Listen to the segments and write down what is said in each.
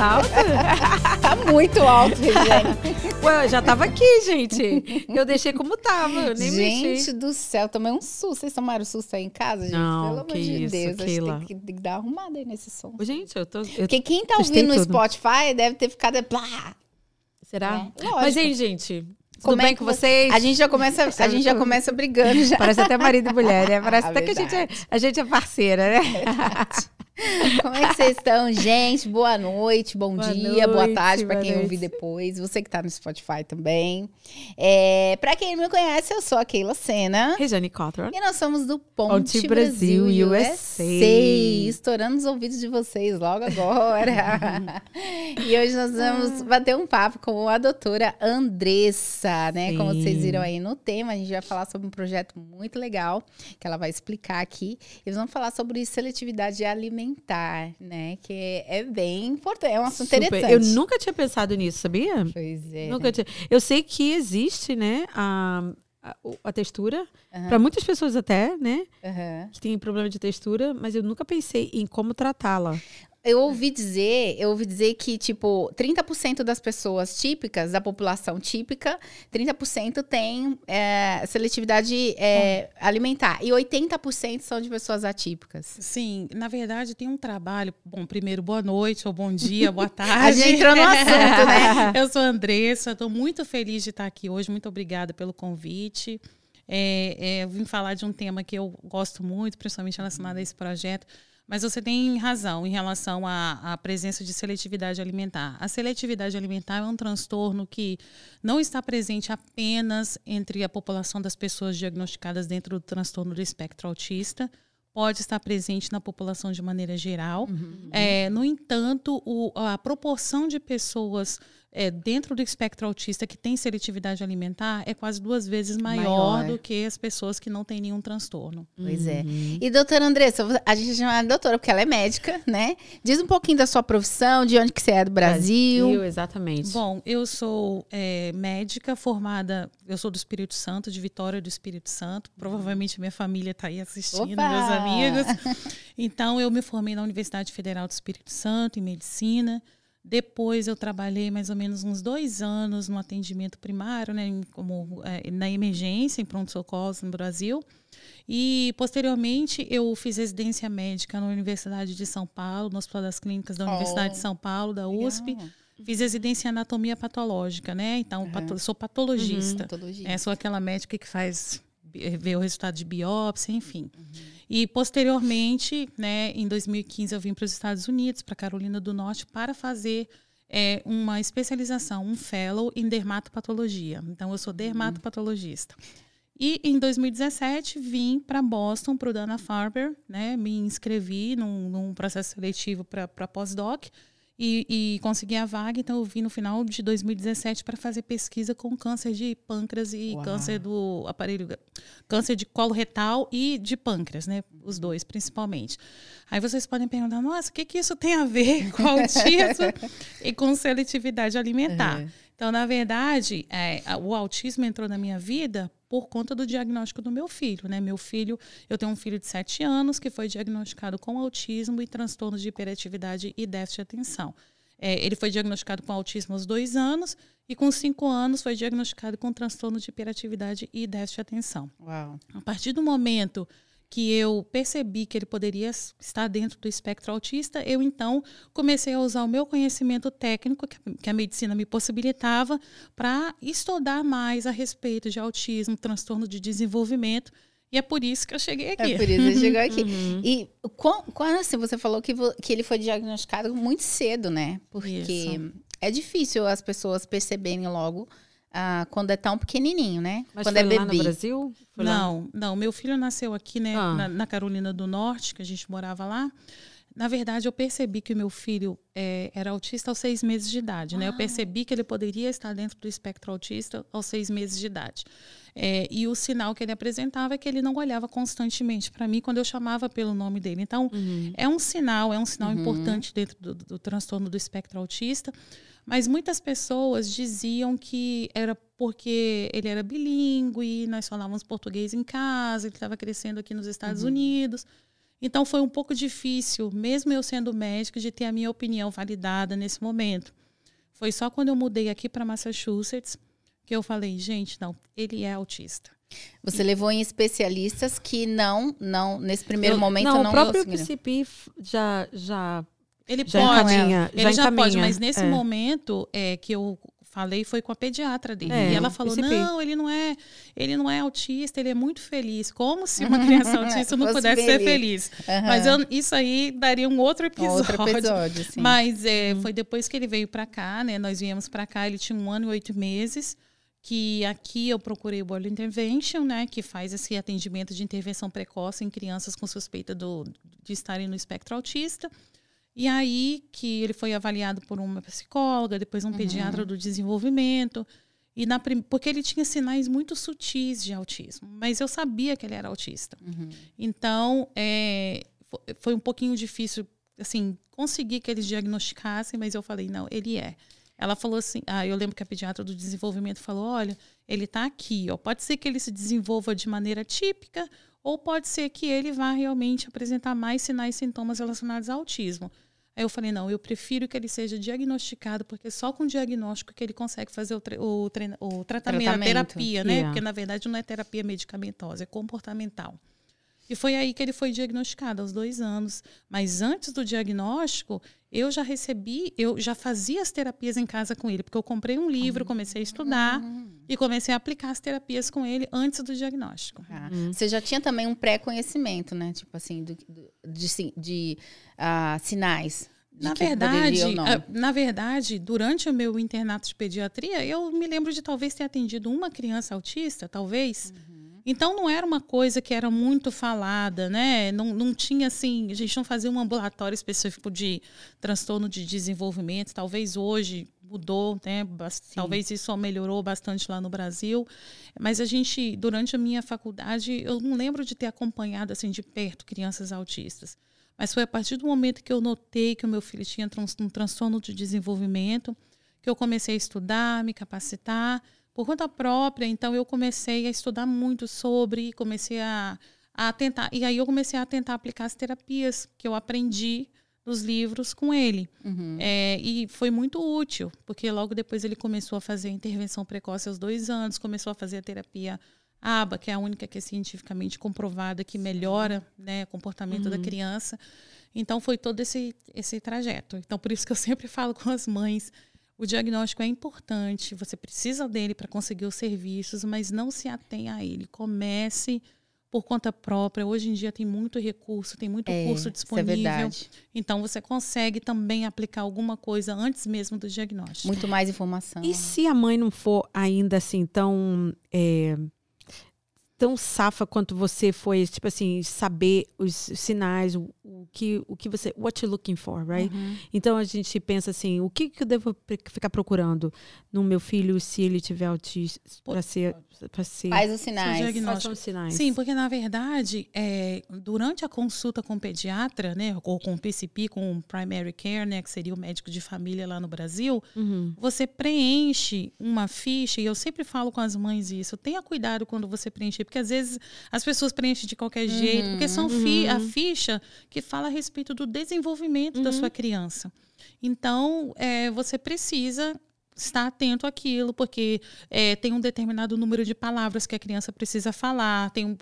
Alto? tá muito alto, gente. Ué, eu já tava aqui, gente. Eu deixei como tava, eu nem gente mexi. do céu, tomei um susto. Vocês tomaram susto aí em casa, gente? Não, Pelo amor de isso, Deus. Acho que Keila. tem, que tem que dar uma arrumada aí nesse som. Gente, eu tô. Eu... Porque quem tá ouvindo no tudo. Spotify deve ter ficado. Blá. Será? É. Mas aí, gente, tudo Como é bem com você- vocês? A gente já começa, a gente já começa brigando já. Parece até marido e mulher, né? Parece Ah, até que a gente, é, verdade. a gente é parceira, né? Como é que vocês estão, gente? Boa noite, bom Boa dia, boa noite, tarde para boa quem noite. ouvir depois. Você que tá no Spotify também. É, para quem não me conhece, eu sou a Keila Sena. Rejane Cotron. E nós somos do Ponte, Ponte Brasil, Brasil, USA. USA. Estourando os ouvidos de vocês logo agora. e hoje nós vamos bater um papo com a doutora Andressa, né? Como Sim. vocês viram aí no tema, a gente vai falar sobre um projeto muito legal que ela vai explicar aqui. E nós vamos falar sobre seletividade alimentar, né? Que é bem importante, é um assunto Super. interessante. Eu nunca tinha pensado nisso, sabia? Pois é. Nunca tinha. Eu sei que existe, né, a, a, a textura. Aham. Para muitas pessoas até, né, Aham. que tem problema de textura, mas eu nunca pensei em como tratá-la. Eu ouvi dizer, eu ouvi dizer que, tipo, 30% das pessoas típicas, da população típica, 30% tem é, seletividade é, alimentar. E 80% são de pessoas atípicas. Sim, na verdade tem um trabalho. Bom, primeiro, boa noite, ou bom dia, boa A tarde. gente entrou no assunto, né? Eu sou a Andressa, estou muito feliz de estar aqui hoje. Muito obrigada pelo convite. É, é, eu vim falar de um tema que eu gosto muito, principalmente relacionado a esse projeto. Mas você tem razão em relação à, à presença de seletividade alimentar. A seletividade alimentar é um transtorno que não está presente apenas entre a população das pessoas diagnosticadas dentro do transtorno do espectro autista, pode estar presente na população de maneira geral. É, no entanto, o- a proporção de pessoas é, dentro do espectro autista que tem seletividade alimentar é quase duas vezes maior, Maior. do que as pessoas que não têm nenhum transtorno. Pois é. E doutora Andressa, a gente chama ela de doutora porque ela é médica, né? Diz um pouquinho da sua profissão, de onde que você é do Brasil. exatamente. Bom, eu sou é, médica formada, eu sou do Espírito Santo, de Vitória do Espírito Santo. Provavelmente minha família está aí assistindo, Opa! meus amigos. Então, eu me formei na Universidade Federal do Espírito Santo, em medicina. Depois, eu trabalhei mais ou menos uns dois anos no atendimento primário, né, como, é, na emergência, em pronto-socorro no Brasil. E, posteriormente, eu fiz residência médica na Universidade de São Paulo, no Hospital das Clínicas da Oh, Universidade de São Paulo, da USP. Legal. Fiz residência em anatomia patológica, né? Então, Uhum. pato- sou patologista. Patologia. É, sou aquela médica que faz vê o resultado de biópsia, enfim. Uhum. E posteriormente, né, em 2015 eu vim para os Estados Unidos, para Carolina do Norte, para fazer é, uma especialização, um fellow em dermatopatologia. Então eu sou Uhum. dermatopatologista. E em 2017 vim para Boston, para o Dana-Farber, né? Me inscrevi num, num processo seletivo para pós-doc e, e consegui a vaga. Então eu vim no final de 2017 para fazer pesquisa com câncer de pâncreas e Uau. câncer do aparelho, câncer de colo retal e de pâncreas, né? Os dois principalmente. Aí vocês podem perguntar, nossa, o que, que isso tem a ver com autismo e com seletividade alimentar? Uhum. Então, na verdade, é, o autismo entrou na minha vida por conta do diagnóstico do meu filho, né? Meu filho, eu tenho um filho de 7 anos que foi diagnosticado com autismo e transtornos de hiperatividade e déficit de atenção. É, ele foi diagnosticado com autismo aos dois anos e com cinco anos foi diagnosticado com transtorno de hiperatividade e déficit de atenção. Uau. A partir do momento que eu percebi que ele poderia estar dentro do espectro autista, eu então comecei a usar o meu conhecimento técnico que a- medicina me possibilitava para estudar mais a respeito de autismo, transtorno de desenvolvimento, e é por isso que eu cheguei aqui. É por isso que chegou aqui. Uhum. E quan- quando assim, você falou que, que ele foi diagnosticado muito cedo, né? Porque Isso. é difícil as pessoas perceberem logo ah, quando é tão pequenininho, né? Mas quando é lá no bebê. Brasil? Foi lá? Não, não. Meu filho nasceu aqui, né, Ah. na, na Carolina do Norte, que a gente morava lá. Na verdade, eu percebi que o meu filho eh, era autista aos seis meses de idade, né? Eu percebi que ele poderia estar dentro do espectro autista aos seis meses de idade. Eh, e o sinal que ele apresentava é que ele não olhava constantemente para mim quando eu chamava pelo nome dele. Então, Uhum. é um sinal, é um sinal Uhum. importante dentro do, do transtorno do espectro autista. Mas muitas pessoas diziam que era porque ele era bilíngue, nós falávamos português em casa, ele estava crescendo aqui nos Estados Uhum. Unidos. Então foi um pouco difícil, mesmo eu sendo médica, de ter a minha opinião validada nesse momento. Foi só quando eu mudei aqui para Massachusetts que eu falei, gente, não, ele é autista. Você e... levou em especialistas que não, não nesse primeiro eu, momento não. não. O próprio PCP já já ele já pode, encaminha, ele já, já pode, mas nesse é. momento é que eu falei foi com a pediatra dele. É, e ela falou. "Não, ele não é, ele não é autista, ele é muito feliz". Como se uma criança autista não pudesse ser feliz. Aham. Mas eu- isso aí daria um outro episódio. Outro episódio, sim. Mas é, foi depois que ele veio para cá, né? Nós viemos para cá, ele tinha um ano e oito meses. Que aqui eu procurei o Early Intervention, né? Que faz esse atendimento de intervenção precoce em crianças com suspeita do, de estarem no espectro autista. E aí que ele foi avaliado por uma psicóloga, depois um pediatra do desenvolvimento. E na prim- porque ele tinha sinais muito sutis de autismo, mas eu sabia que ele era autista. Uhum. Então, é, fo- foi um pouquinho difícil, assim, conseguir que eles diagnosticassem, mas eu falei, não, ele é. Ela falou assim, ah, eu lembro que a pediatra do desenvolvimento falou, olha, ele está aqui, ó, pode ser que ele se desenvolva de maneira típica, ou pode ser que ele vá realmente apresentar mais sinais e sintomas relacionados ao autismo. Aí eu falei, não, eu prefiro que ele seja diagnosticado, porque só com diagnóstico que ele consegue fazer o, tre- o, o tratamento, Tratamento. a terapia, né? Yeah. Porque, na verdade, não é terapia medicamentosa, é comportamental. E foi aí que ele foi diagnosticado, aos dois anos. Mas antes do diagnóstico, eu já recebi, eu já fazia as terapias em casa com ele, porque eu comprei um livro, comecei a estudar e comecei a aplicar as terapias com ele antes do diagnóstico. Ah, Você já tinha também um pré-conhecimento, né? Tipo assim, do- do- de, de, ah, sinais. de Na que verdade, poderia ou não. ah, na verdade, durante o meu internato de pediatria, eu me lembro de talvez ter atendido uma criança autista, talvez. Uhum. Então não era uma coisa que era muito falada, né? Não, não tinha assim, a gente não fazia um ambulatório específico de transtorno de desenvolvimento. Talvez hoje mudou, né? Bas- Talvez isso melhorou bastante lá no Brasil. Mas a gente, durante a minha faculdade, eu não lembro de ter acompanhado assim de perto crianças autistas. Mas foi a partir do momento que eu notei que o meu filho tinha um transtorno de desenvolvimento que eu comecei a estudar, me capacitar por conta própria. Então eu comecei a estudar muito sobre, comecei a, a tentar e aí eu comecei a tentar aplicar as terapias que eu aprendi nos livros com ele. Uhum. É, e foi muito útil, porque logo depois ele começou a fazer a intervenção precoce aos dois anos, começou a fazer a terapia ABA, que é a única que é cientificamente comprovada que melhora né, o comportamento da criança. Então foi todo esse, esse trajeto. Então por isso que eu sempre falo com as mães, o diagnóstico é importante, você precisa dele para conseguir os serviços, mas não se atenha a ele. Comece por conta própria. Hoje em dia tem muito recurso, tem muito É, curso isso é disponível. verdade. Então você consegue também aplicar alguma coisa antes mesmo do diagnóstico. Muito mais informação. E se a mãe não for ainda assim tão é, tão safa quanto você foi, tipo assim, saber os sinais, o, o que o que você what you looking for, right? Uhum. Então a gente pensa assim, o que, que eu devo ficar procurando no meu filho se ele tiver autismo para ser para ser Faz os sinais. são os sinais? Sim, porque na verdade, é, durante a consulta com o pediatra, né, ou com o PCP, com o Primary Care, né, que seria o médico de família lá no Brasil, Uhum. você preenche uma ficha, e eu sempre falo com as mães isso, tenha cuidado quando você preencher, porque às vezes as pessoas preenchem de qualquer jeito, porque são fi- a ficha que fala a respeito do desenvolvimento da sua criança. Então, é, você precisa estar atento àquilo, porque é, tem um determinado número de palavras que a criança precisa falar, tem um,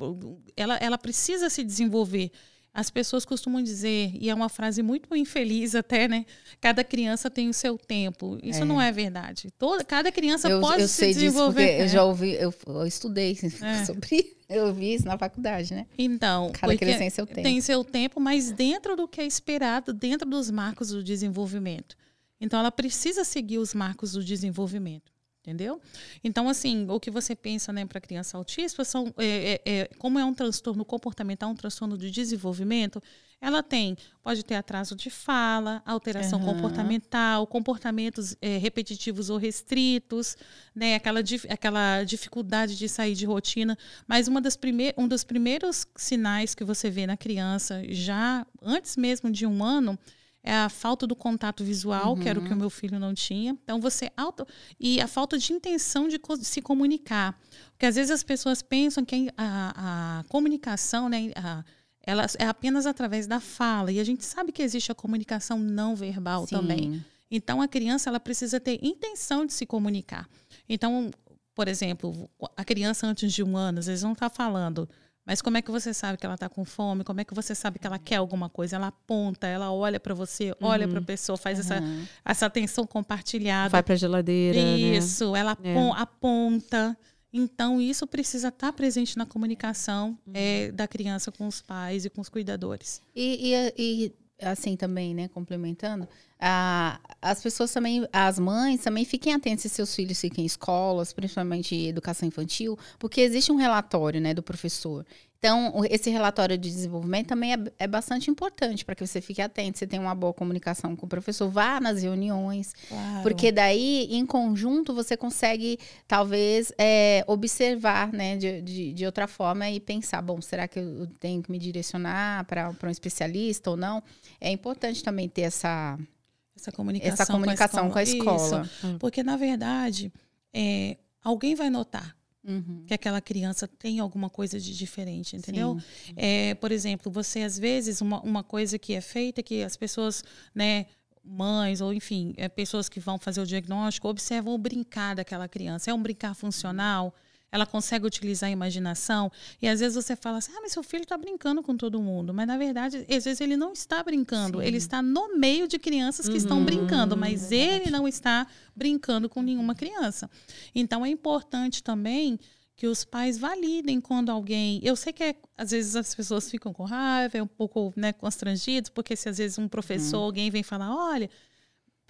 ela, ela precisa se desenvolver. As pessoas costumam dizer, e é uma frase muito infeliz até, né? Cada criança tem o seu tempo. Isso É. não é verdade. Toda, cada criança Eu, pode eu se desenvolver. porque eu É. já ouvi, eu, eu estudei É. sobre eu vi isso na faculdade, né? Então, Cada criança tem seu tempo. tem seu tempo, mas dentro do que é esperado, dentro dos marcos do desenvolvimento. Então, ela precisa seguir os marcos do desenvolvimento. Entendeu? Então, assim, o que você pensa né, para criança autista são. É, é, é, como é um transtorno comportamental, um transtorno de desenvolvimento, ela tem, pode ter atraso de fala, alteração Aham. comportamental, comportamentos é, repetitivos ou restritos, né, aquela, aquela dificuldade de sair de rotina. Mas uma das um dos primeiros sinais que você vê na criança, já antes mesmo de um ano, é a falta do contato visual, que era o que o meu filho não tinha. Então você auto e a falta de intenção de se comunicar, porque às vezes as pessoas pensam que a, a comunicação, né, a- ela é apenas através da fala. E a gente sabe que existe a comunicação não verbal Sim. também. Então, a criança ela precisa ter intenção de se comunicar. Então, por exemplo, a criança antes de um ano, às vezes não está falando, mas como é que você sabe que ela está com fome? Como é que você sabe que ela quer alguma coisa? Ela aponta, ela olha para você, olha para a pessoa, faz essa, Uhum. essa atenção compartilhada. Vai pra geladeira, né? Isso, ela É. apon- aponta. Então, isso precisa estar presente na comunicação é, da criança com os pais e com os cuidadores. E, e- e, assim também, né, complementando, a- as pessoas também, as mães também fiquem atentas se seus filhos fiquem em escolas, principalmente educação infantil, porque existe um relatório, né, do professor. Então, esse relatório de desenvolvimento também é, é bastante importante para que você fique atento, você tenha uma boa comunicação com o professor, vá nas reuniões, Claro. porque daí, em conjunto, você consegue, talvez, é, observar, né, de, de, de outra forma e pensar, bom, será que eu tenho que me direcionar para um especialista ou não? É importante também ter essa, essa comunicação, essa comunicação com a escola. Isso. Porque, na verdade, é, alguém vai notar Uhum. que aquela criança tem alguma coisa de diferente, entendeu? É, por exemplo, você às vezes uma, uma coisa que é feita que as pessoas, né, mães ou enfim, é, pessoas que vão fazer o diagnóstico observam o brincar daquela criança. É um brincar funcional? Ela consegue utilizar a imaginação e às vezes você fala assim: "Ah, mas seu filho está brincando com todo mundo", mas na verdade, às vezes ele não está brincando, Sim. ele está no meio de crianças que estão Uhum, brincando, mas ele não está brincando com nenhuma criança. Então é importante também que os pais validem quando alguém. Eu sei que é- às vezes as pessoas ficam com raiva, é um pouco né, constrangidos, porque se às vezes um professor, Uhum. alguém vem falar, olha.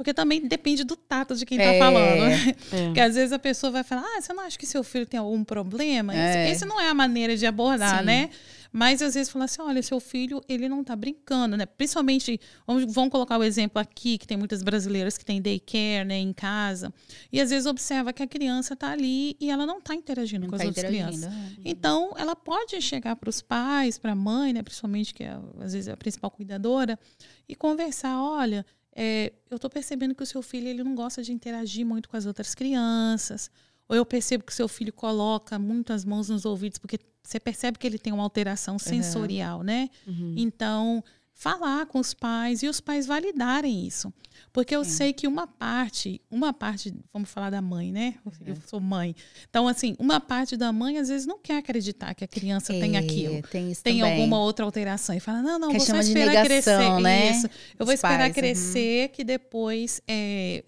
Porque também depende do tato de quem está É. falando. É. Porque às vezes a pessoa vai falar, ah, você não acha que seu filho tem algum problema? É. Esse, esse não é a maneira de abordar, Sim. né? Mas às vezes fala assim, olha, seu filho, ele não tá brincando, né? Principalmente, vamos, vamos colocar o exemplo aqui, que tem muitas brasileiras que têm daycare, né, em casa. E às vezes observa que a criança tá ali e ela não tá interagindo Não com as tá outras interagindo. crianças. é. Então, ela pode chegar para os pais, para a mãe, né, principalmente que é, às vezes é a principal cuidadora, e conversar, olha, é, eu estou percebendo que o seu filho ele não gosta de interagir muito com as outras crianças, ou eu percebo que o seu filho coloca muito as mãos nos ouvidos, porque você percebe que ele tem uma alteração sensorial, né? Uhum. Então, falar com os pais e os pais validarem isso. Porque eu Sim. sei que uma parte, uma parte, vamos falar da mãe, né? Eu sou mãe. Então, assim, uma parte da mãe às vezes não quer acreditar que a criança tem É, aquilo. Tem isso Tem também. alguma outra alteração. E fala, não, não, Que vou só esperar negação, crescer. né? Isso. Eu vou Os esperar pais, uhum. crescer que depois é,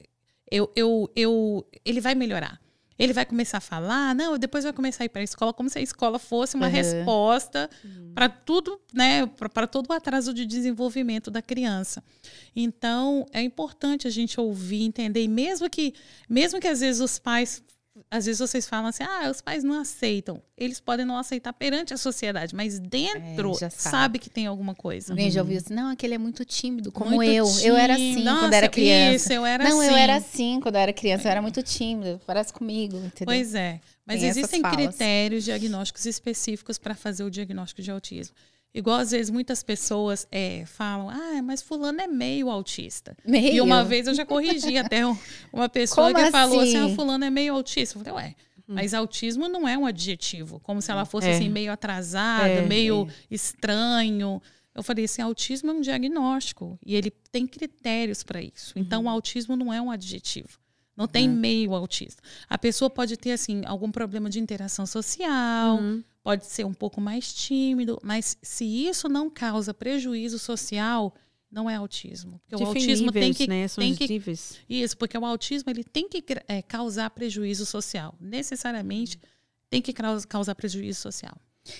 eu, eu, eu, ele vai melhorar. Ele vai começar a falar, não, depois vai começar a ir para a escola, como se a escola fosse uma Uhum. resposta para tudo, né, para todo o atraso de desenvolvimento da criança. Então, é importante a gente ouvir, entender, e mesmo que, mesmo que às vezes os pais, às vezes vocês falam assim, ah, os pais não aceitam. Eles podem não aceitar perante a sociedade, mas dentro É, já sabe. sabe. que tem alguma coisa. Alguém já ouviu assim, não, aquele é muito tímido, como Muito eu. Eu era assim tímido. quando Nossa, era criança. Isso, eu era não, assim. eu era assim quando eu era criança, eu era muito tímida, parece comigo, entendeu? Pois é. Mas Tem existem critérios diagnósticos específicos para fazer o diagnóstico de autismo. Igual às vezes muitas pessoas é, falam, ah, mas fulano é meio autista. Meio. E uma vez eu já corrigi até um- uma pessoa Como que falou assim, assim? ah, fulano é meio autista. Eu falei, ué, mas autismo não é um adjetivo, como se ela fosse É. assim, meio atrasada, É, meio estranho. Eu falei assim, autismo é um diagnóstico e ele tem critérios para isso. Então, o autismo não é um adjetivo. Não tem meio autista. A pessoa pode ter assim algum problema de interação social, Uhum. Pode ser um pouco mais tímido, mas se isso não causa prejuízo social, não é autismo. Porque o Diferem autismo tem que né? São tem que níveis. isso, porque o autismo ele tem que é, causar prejuízo social. Necessariamente tem que caus- causar prejuízo social.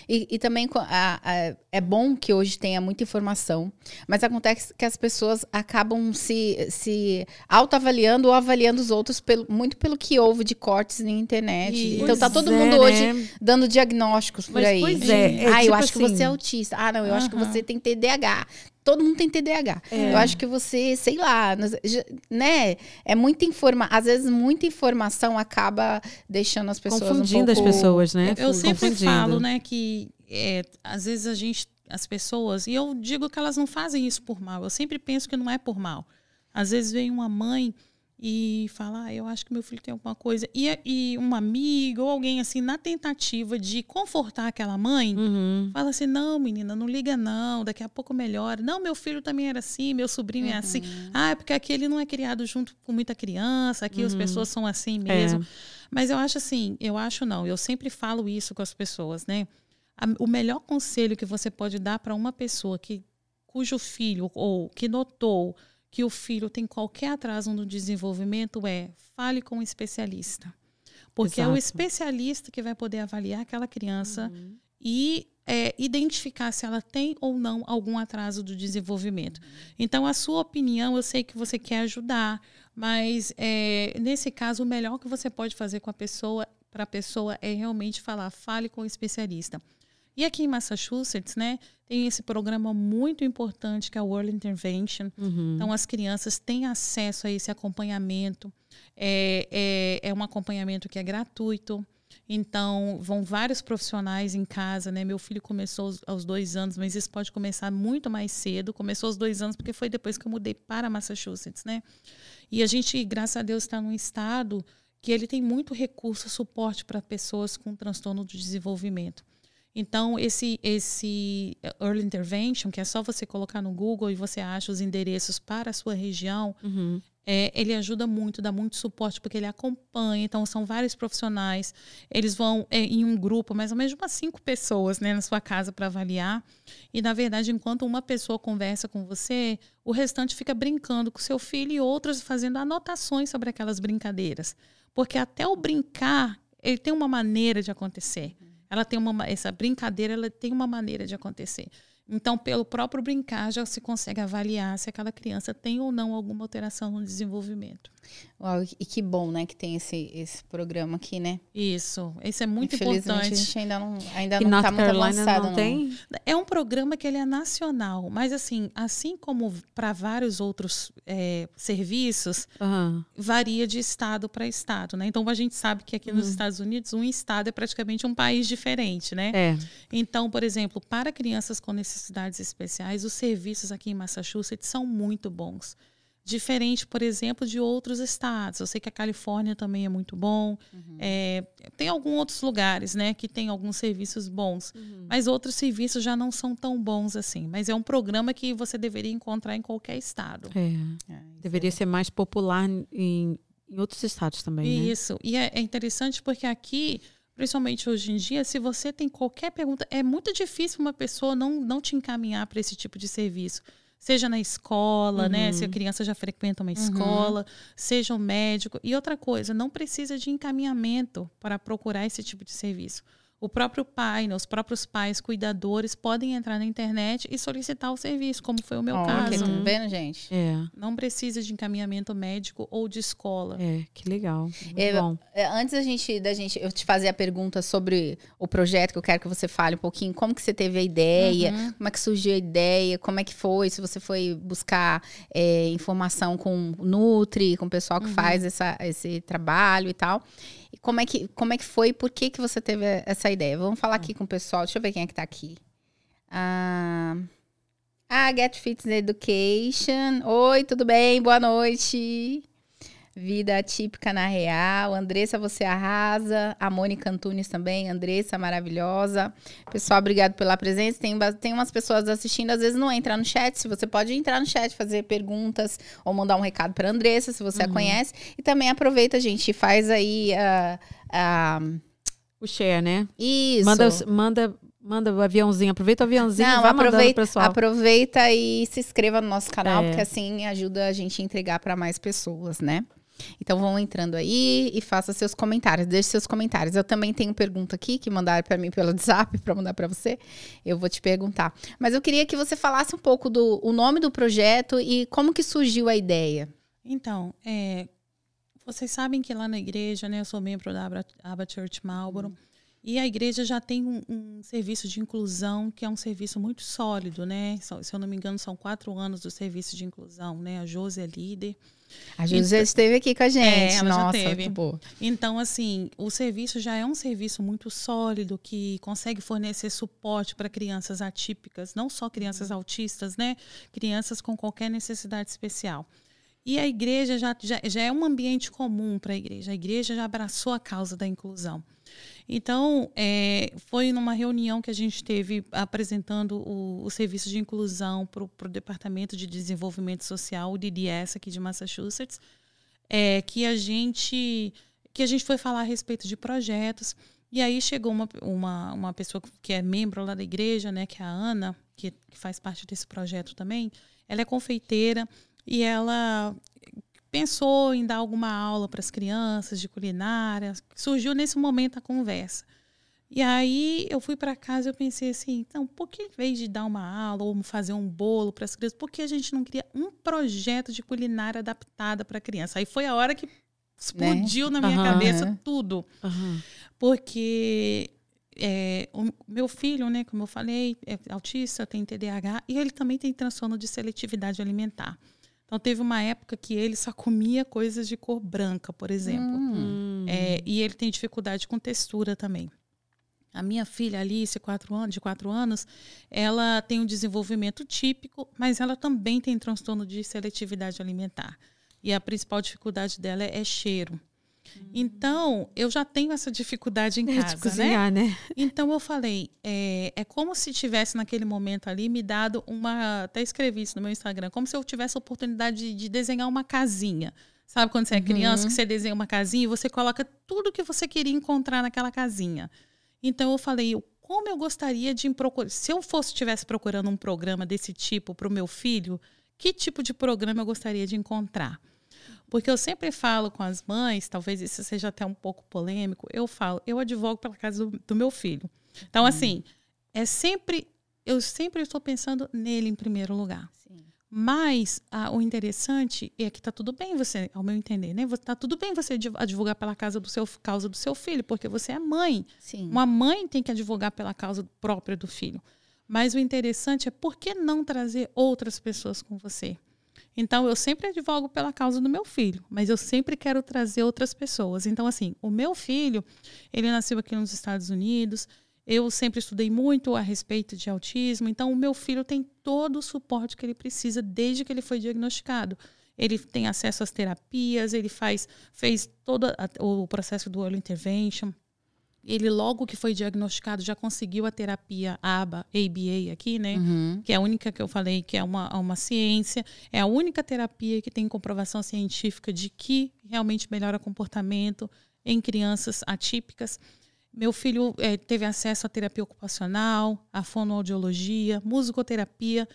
E, e também a- a- é bom que hoje tenha muita informação, mas acontece que as pessoas acabam se, se autoavaliando ou avaliando os outros pelo- muito pelo que houve de cortes na internet. Então tá todo é, mundo hoje né? dando diagnósticos por Mas, aí. pois é, é ah, eu tipo acho que assim- você é autista. Ah, não, eu acho que você tem TDAH. Todo mundo tem TDAH. É. Eu acho que você, sei lá, né? É muita informação. Às vezes, muita informação acaba deixando as pessoas Confundindo um as pouco... pessoas, né? Eu sempre Confundindo. falo, né, que é, às vezes a gente, as pessoas, e eu digo que elas não fazem isso por mal. Eu sempre penso que não é por mal. Às vezes vem uma mãe e fala, ah, eu acho que meu filho tem alguma coisa. E, e um amigo ou alguém assim, na tentativa de confortar aquela mãe, Uhum. fala assim: não, menina, não liga, não, daqui a pouco melhora. Não, meu filho também era assim, meu sobrinho é assim. Ah, é porque aqui ele não é criado junto com muita criança, aqui as Uhum. pessoas são assim É. mesmo. Mas eu acho assim, eu acho não, eu sempre falo isso com as pessoas, né? O melhor conselho que você pode dar para uma pessoa que cujo filho ou que notou que o filho tem qualquer atraso no desenvolvimento é fale com um especialista. Porque é o Exato. especialista que vai poder avaliar aquela criança Uhum. e é, identificar se ela tem ou não algum atraso do desenvolvimento. Então, a sua opinião, eu sei que você quer ajudar, mas é, nesse caso, o melhor que você pode fazer com a pessoa, para a pessoa, é realmente falar, fale com o especialista. E aqui em Massachusetts, né, tem esse programa muito importante que é o Early Intervention. Uhum. Então, as crianças têm acesso a esse acompanhamento. É, é, é um acompanhamento que é gratuito. Então, vão vários profissionais em casa, né? Meu filho começou aos, aos dois anos, mas isso pode começar muito mais cedo. Começou aos dois anos, porque foi depois que eu mudei para Massachusetts, né? E a gente, graças a Deus, está num estado que ele tem muito recurso, suporte para pessoas com transtorno do desenvolvimento. Então, esse, esse Early Intervention, que é só você colocar no Google e você acha os endereços para a sua região, Uhum. é, ele ajuda muito, dá muito suporte, porque ele acompanha. Então, são vários profissionais. Eles vão é, em um grupo, mais ou menos umas cinco pessoas né, na sua casa para avaliar. E, na verdade, enquanto uma pessoa conversa com você, o restante fica brincando com seu filho e outras fazendo anotações sobre aquelas brincadeiras. Porque até o brincar, ele tem uma maneira de acontecer. Ela tem uma essa brincadeira, ela tem uma maneira de acontecer. Então, pelo próprio brincar, já se consegue avaliar se aquela criança tem ou não alguma alteração no desenvolvimento. Uau, e que bom, né, que tem esse, esse programa aqui, né? Isso, isso é muito Infelizmente, a importante. gente ainda não, ainda E não North tá muito avançado, não tem? É um programa que ele é nacional, mas assim, assim como para vários outros é, serviços, Aham. varia de estado para estado, né? Então a gente sabe que aqui nos Estados Unidos um estado é praticamente um país diferente, né? É. Então, por exemplo, para crianças com necessidades especiais, os serviços aqui em Massachusetts são muito bons. Diferente, por exemplo, de outros estados. Eu sei que a Califórnia também é muito bom. É, tem alguns outros lugares, né, que tem alguns serviços bons. Mas outros serviços já não são tão bons assim. Mas é um programa que você deveria encontrar em qualquer estado. É. É, Deveria ser mais popular em, em outros estados também, né? Isso. E é, é interessante porque aqui, principalmente hoje em dia, se você tem qualquer pergunta, é muito difícil uma pessoa não, não te encaminhar para esse tipo de serviço. Seja na escola, né? Se a criança já frequenta uma escola, seja um médico. E outra coisa, não precisa de encaminhamento para procurar esse tipo de serviço. O próprio pai, né, os próprios pais cuidadores podem entrar na internet e solicitar o serviço, como foi o meu Ó, caso. tá vendo, gente? É, Não precisa de encaminhamento médico ou de escola. é, que legal. É, bom. É, Antes da gente, da gente, eu te fazer a pergunta sobre o projeto, que eu quero que você fale um pouquinho, como que você teve a ideia, Uhum. como é que surgiu a ideia, como é que foi, se você foi buscar é, informação com o Nutri, com o pessoal Uhum. que faz essa, esse trabalho e tal. Como é que, como é que foi, por que, que você teve essa ideia? Vamos falar aqui com o pessoal, deixa eu ver quem é que tá aqui. Ah, ah, Get Fitness Education. Oi, tudo bem? Boa noite. Vida típica na real. Andressa, você arrasa. A Mônica Antunes também. Andressa, maravilhosa. Pessoal, obrigado pela presença. Tem, tem umas pessoas assistindo, às vezes não entra no chat. Se você pode entrar no chat, fazer perguntas ou mandar um recado para Andressa, se você a conhece. E também aproveita, gente, e faz aí a. a- O share, né? isso. Manda, manda, manda o aviãozinho. Aproveita o aviãozinho Não, vai aproveita, pessoal. aproveita e se inscreva no nosso canal, É. porque assim ajuda a gente a entregar para mais pessoas, né? Então vão entrando aí e faça seus comentários, deixe seus comentários. Eu também tenho pergunta aqui que mandaram para mim pelo WhatsApp para mandar para você. Eu vou te perguntar. Mas eu queria que você falasse um pouco do o nome do projeto e como que surgiu a ideia. Então, é, vocês sabem que lá na igreja, né, eu sou membro da Abba Church Marlboro, e a igreja já tem um, um serviço de inclusão que é um serviço muito sólido, né? Se eu não me engano, são quatro anos do serviço de inclusão, né? A Josi é líder. A José esteve aqui com a gente. É, ela já Nossa, teve. muito boa. Então, assim, o serviço já é um serviço muito sólido que consegue fornecer suporte para crianças atípicas, não só crianças autistas, né? Crianças com qualquer necessidade especial. E a igreja já, já, já é um ambiente comum para a igreja. A igreja já abraçou a causa da inclusão. Então, é, foi numa reunião que a gente teve apresentando o, o serviço de inclusão para o Departamento de Desenvolvimento Social, o DDS, aqui de Massachusetts, é, que a gente que a gente foi falar a respeito de projetos. E aí chegou uma, uma, uma pessoa que é membro lá da igreja, né, que é a Ana, que, que faz parte desse projeto também. Ela é confeiteira e ela pensou em dar alguma aula para as crianças de culinária. Surgiu nesse momento a conversa. E aí eu fui para casa e eu pensei assim, então, por que em vez de dar uma aula ou fazer um bolo para as crianças, por que a gente não cria um projeto de culinária adaptada para criança? Aí foi a hora que explodiu né? na minha uhum, cabeça uhum. tudo. Uhum. Porque é, o meu filho, né, como eu falei, é autista, tem TDAH e ele também tem transtorno de seletividade alimentar. Então teve uma época que ele só comia coisas de cor branca, por exemplo. Hum. É, e ele tem dificuldade com textura também. A minha filha Alice, quatro anos, de quatro anos, ela tem um desenvolvimento típico, mas ela também tem transtorno de seletividade alimentar. E a principal dificuldade dela é cheiro. Então, eu já tenho essa dificuldade em é casa, cozinhar, né? né? Então, eu falei, é, é como se tivesse naquele momento ali me dado uma... Até escrevi isso no meu Instagram. Como se eu tivesse a oportunidade de, de desenhar uma casinha. Sabe quando você é criança, uhum. que você desenha uma casinha e você coloca tudo que você queria encontrar naquela casinha. Então, eu falei, como eu gostaria de procurar... Se eu fosse estivesse procurando um programa desse tipo para o meu filho, que tipo de programa eu gostaria de encontrar? Porque eu sempre falo com as mães, talvez isso seja até um pouco polêmico, eu falo, eu advogo pela casa do, do meu filho. Então, uhum. assim, é sempre, eu sempre estou pensando nele em primeiro lugar. Sim. Mas ah, o interessante é que tá tudo bem você, ao meu entender, né? Tá tudo bem você advogar pela casa do seu, causa do seu filho, porque você é mãe. Sim. Uma mãe tem que advogar pela causa própria do filho. Mas o interessante é por que não trazer outras pessoas com você? Então, eu sempre advogo pela causa do meu filho, mas eu sempre quero trazer outras pessoas. Então, assim, o meu filho, ele nasceu aqui nos Estados Unidos, eu sempre estudei muito a respeito de autismo, então o meu filho tem todo o suporte que ele precisa desde que ele foi diagnosticado. Ele tem acesso às terapias, ele faz, fez todo o processo do early intervention, ele logo que foi diagnosticado já conseguiu a terapia ABA, ABA aqui, né? Uhum. Que é a única que eu falei que é uma, uma ciência, é a única terapia que tem comprovação científica de que realmente melhora comportamento em crianças atípicas. Meu filho é, teve acesso à terapia ocupacional, à fonoaudiologia, musicoterapia.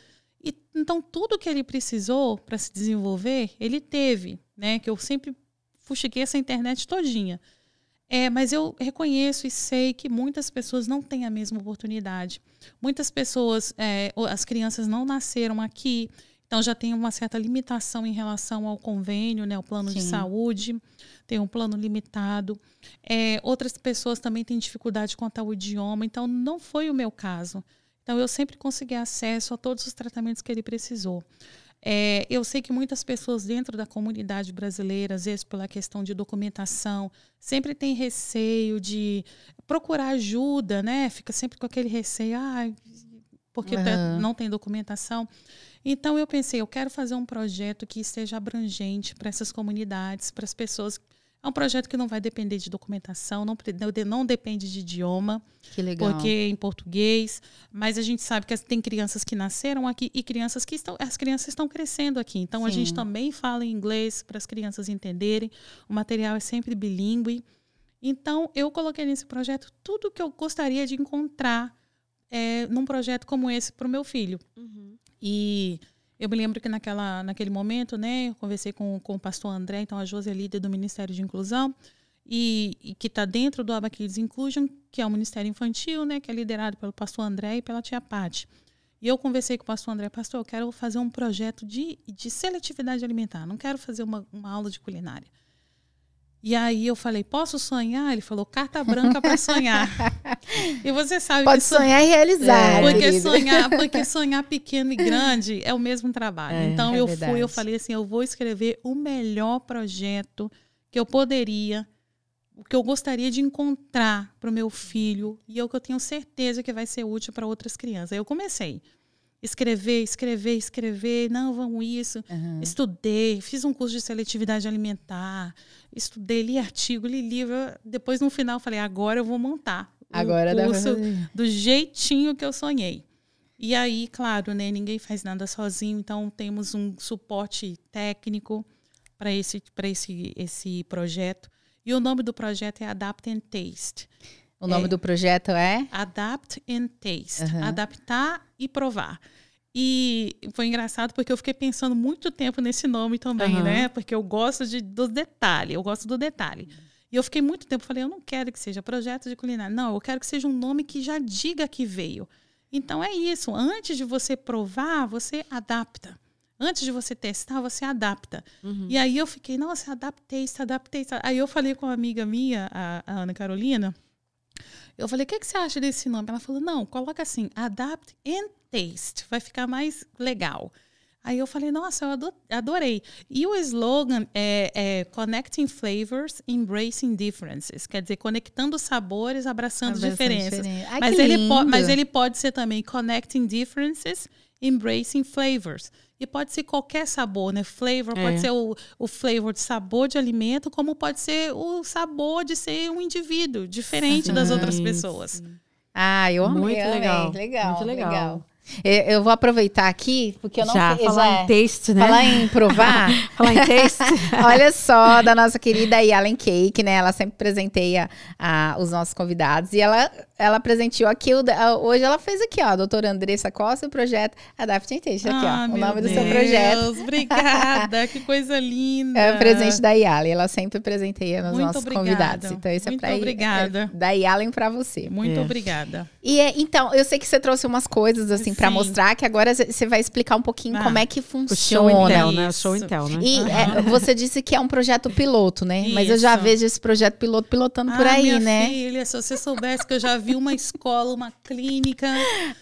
E, então, tudo que ele precisou para se desenvolver, ele teve, né? Que eu sempre fuxiquei essa internet todinha. É, mas eu reconheço e sei que muitas pessoas não têm a mesma oportunidade. Muitas pessoas, é, as crianças não nasceram aqui, então já tem uma certa limitação em relação ao convênio, né, o plano Sim. de saúde, tem um plano limitado. É, outras pessoas também têm dificuldade quanto ao idioma, então não foi o meu caso. Então eu sempre consegui acesso a todos os tratamentos que ele precisou. É, eu sei que muitas pessoas dentro da comunidade brasileira, às vezes pela questão de documentação, sempre tem receio de procurar ajuda, né? Fica sempre com aquele receio, ah, porque uhum. não tem documentação. Então eu pensei, eu quero fazer um projeto que esteja abrangente para essas comunidades, para as pessoas é um projeto que não vai depender de documentação, não, não depende de idioma. Que legal. Porque é em português. Mas a gente sabe que tem crianças que nasceram aqui e crianças que estão. As crianças estão crescendo aqui. Então Sim. a gente também fala em inglês para as crianças entenderem. O material é sempre bilíngue. Então eu coloquei nesse projeto tudo que eu gostaria de encontrar é, num projeto como esse para o meu filho. Uhum. E eu me lembro que naquela, naquele momento, né, eu conversei com, com o pastor André, então a Josi é líder do Ministério de Inclusão, e, e que está dentro do Abaquides Inclusion, que é o Ministério Infantil, né, que é liderado pelo pastor André e pela tia Pati. E eu conversei com o pastor André, pastor, eu quero fazer um projeto de, de seletividade alimentar, não quero fazer uma, uma aula de culinária. E aí eu falei, posso sonhar? Ele falou, carta branca para sonhar. e você sabe Pode que sonhar e realizar. É, porque sonhar, porque sonhar pequeno e grande é o mesmo trabalho. É, então é eu verdade. fui, eu falei assim, eu vou escrever o melhor projeto que eu poderia, o que eu gostaria de encontrar para o meu filho e é o que eu tenho certeza que vai ser útil para outras crianças. Aí eu comecei. escrever, escrever, escrever. Não, vamos isso. Uhum. Estudei, fiz um curso de seletividade alimentar, estudei, li artigo, li livro. Depois, no final, falei, agora eu vou montar Agora pra curso do jeitinho que eu sonhei. E aí, claro, né, ninguém faz nada sozinho, então temos um suporte técnico para esse, pra esse, esse projeto. E o nome do projeto é Adapt and Taste. O nome É. do projeto é? Adapt and Taste. Aham. Adaptar e provar. E foi engraçado porque eu fiquei pensando muito tempo nesse nome também, Aham. né? Porque eu gosto de, do detalhe, eu gosto do detalhe. E eu fiquei muito tempo, falei, eu não quero que seja projeto de culinária. Não, eu quero que seja um nome que já diga que veio. Então é isso. Antes de você provar, você adapta. Antes de você testar, você adapta. Uhum. E aí eu fiquei, nossa, adaptei, isso, adaptei. isso. Aí eu falei com uma amiga minha, a, a Ana Carolina, eu falei, o que, que você acha desse nome? Ela falou, não, coloca assim, adapt and taste, vai ficar mais legal. Aí eu falei, nossa, eu ado- adorei. E o slogan é, é Connecting Flavors, Embracing Differences. Quer dizer, conectando sabores, abraçando Abraçando diferenças. diferença. Ai, mas, ele po- lindo. mas ele pode ser também Connecting Differences, Embracing Flavors. E pode ser qualquer sabor, né? Flavor É. pode ser o, o flavor de sabor de alimento, como pode ser o sabor de ser um indivíduo diferente das outras Sim, pessoas. Ah, eu amei. Muito amei. legal, Legal, muito legal. legal. Eu, eu vou aproveitar aqui, porque eu não já, sei- falar já- em taste, né? falar em provar. falar em taste. Olha só, da nossa querida Yalen Cake, né? Ela sempre presenteia a- os nossos convidados. E ela, ela presenteou aqui, hoje ela fez aqui, ó, a doutora Andressa Costa, o projeto Adapt Taste, aqui, Ah, ó, o nome do seu Deus, projeto. Obrigada, que coisa linda. É o presente da Yalen, ela sempre presenteia nos Muito nossos obrigada. convidados. Então, esse Muito é pra obrigada. É da Yalen pra você. Muito É. obrigada. E é, então, eu sei que você trouxe umas coisas assim pra Sim. mostrar, que agora você vai explicar um pouquinho Ah, como é que O show funciona. tell, né? O Isso. show and tell, né? E é, você disse que é um projeto piloto, né? Mas eu já Isso. vejo esse projeto piloto pilotando por ah, aí, minha né? filha, se você soubesse que eu já vi uma escola, uma clínica,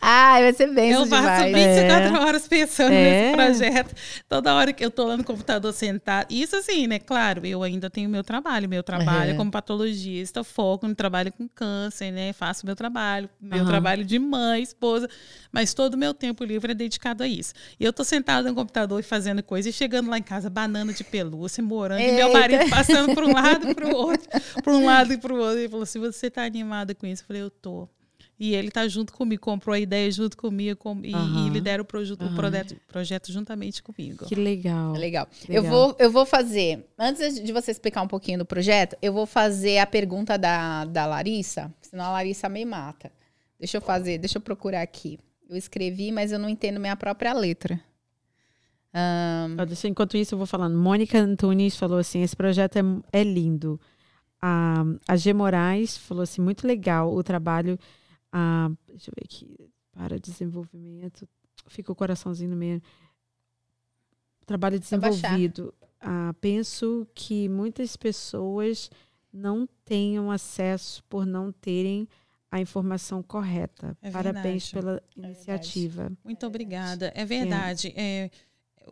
Ah, vai ser bem eu passo demais. 24 horas pensando É. nesse projeto. Toda hora que eu tô lá no computador sentado. Isso assim, né? Claro, eu ainda tenho meu trabalho. Meu trabalho Uhum. como patologista, foco no trabalho com câncer, né? Faço meu trabalho, meu Aham. trabalho de mãe, esposa. Mas todo o meu tempo livre é dedicado a isso. E eu tô sentada no computador e fazendo coisa. E chegando lá em casa, banana de pelúcia, morando. E meu Eita. marido passando para um lado e para o outro. Para um lado e para o outro. Ele falou, se você tá animada com isso. Eu falei, eu tô. E ele tá junto comigo, comprou a ideia junto comigo com- e, Aham. e lidera o, proje- o Aham. projeto, projeto juntamente comigo. Que legal. Legal. Eu, Legal. vou, eu vou fazer, antes de você explicar um pouquinho do projeto, eu vou fazer a pergunta da, da Larissa, senão a Larissa me mata. Deixa eu fazer, deixa eu procurar aqui. Eu escrevi, mas eu não entendo minha própria letra. Deixa- Enquanto isso, eu vou falando. Mônica Antunes falou assim: esse projeto é, é lindo. A, a G. Moraes falou assim: muito legal o trabalho. A, deixa eu ver aqui. Para desenvolvimento. Fica o coraçãozinho no meio. Trabalho desenvolvido. Ah, penso que muitas pessoas não tenham acesso por não terem a informação correta. É Parabéns pela iniciativa. Muito obrigada. É verdade. É,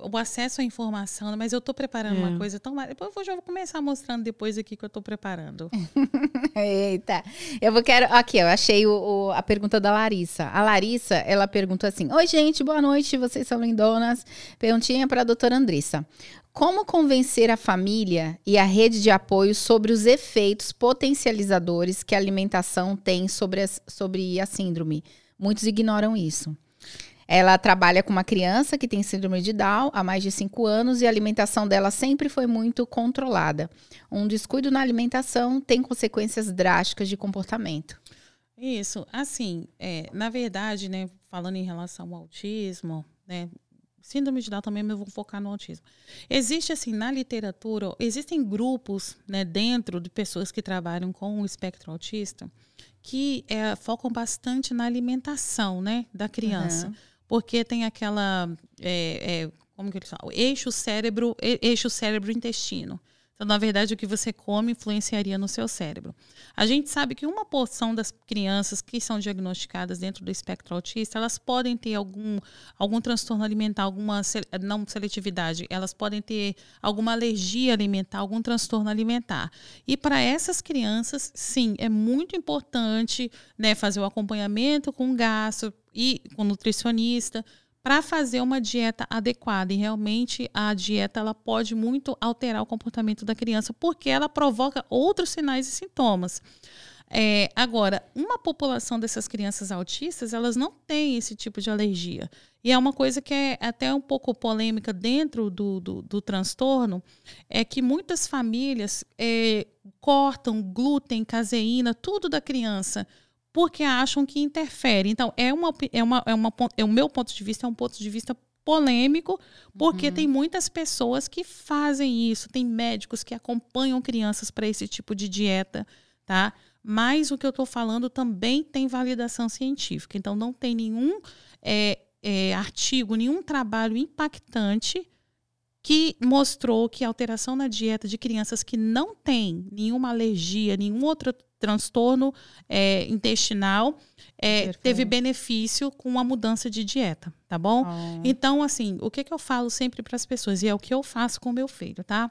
o acesso à informação, mas eu estou preparando É. uma coisa tão. Depois eu vou, já vou começar mostrando depois aqui que eu estou preparando. Eita, eu vou quero. Aqui, eu achei o, o- a pergunta da Larissa. A Larissa, ela perguntou assim: Oi, gente, boa noite, vocês são lindonas. Perguntinha para a doutora Andressa. Como convencer a família e a rede de apoio sobre os efeitos potencializadores que a alimentação tem sobre, sobre a síndrome? Muitos ignoram isso. Ela trabalha com uma criança que tem síndrome de Down há mais de cinco anos e a alimentação dela sempre foi muito controlada. Um descuido na alimentação tem consequências drásticas de comportamento. Isso, assim, é, na verdade, né, falando em relação ao autismo, né, síndrome de Down também, mas eu vou focar no autismo. Existe, assim, na literatura, existem grupos, né, dentro de pessoas que trabalham com o espectro autista, que é, focam bastante na alimentação, né, da criança. Aham. Porque tem aquela, é, é, como que eles falam? Eixo cérebro, eixo cérebro-intestino. Então, na verdade, o que você come influenciaria no seu cérebro. A gente sabe que uma porção das crianças que são diagnosticadas dentro do espectro autista, elas podem ter algum, algum transtorno alimentar, alguma não seletividade, elas podem ter alguma alergia alimentar, algum transtorno alimentar. E para essas crianças, sim, é muito importante né, fazer o acompanhamento com o e com nutricionista para fazer uma dieta adequada. E realmente a dieta ela pode muito alterar o comportamento da criança, porque ela provoca outros sinais e sintomas. É, agora, uma população dessas crianças autistas, elas não têm esse tipo de alergia. E é uma coisa que é até um pouco polêmica dentro do, do, do transtorno, é que muitas famílias é, cortam glúten, caseína, tudo da criança, porque acham que interfere. Então, é uma, é uma, é uma é o meu ponto de vista é um ponto de vista polêmico, porque uhum. tem muitas pessoas que fazem isso, tem médicos que acompanham crianças para esse tipo de dieta, tá? Mas o que eu estou falando também tem validação científica. Então, não tem nenhum é, é, artigo, nenhum trabalho impactante que mostrou que a alteração na dieta de crianças que não têm nenhuma alergia, nenhum outro transtorno é, intestinal, é, teve benefício com a mudança de dieta, tá bom? Oh. Então, assim, o que, que eu falo sempre para as pessoas, e é o que eu faço com meu filho, tá?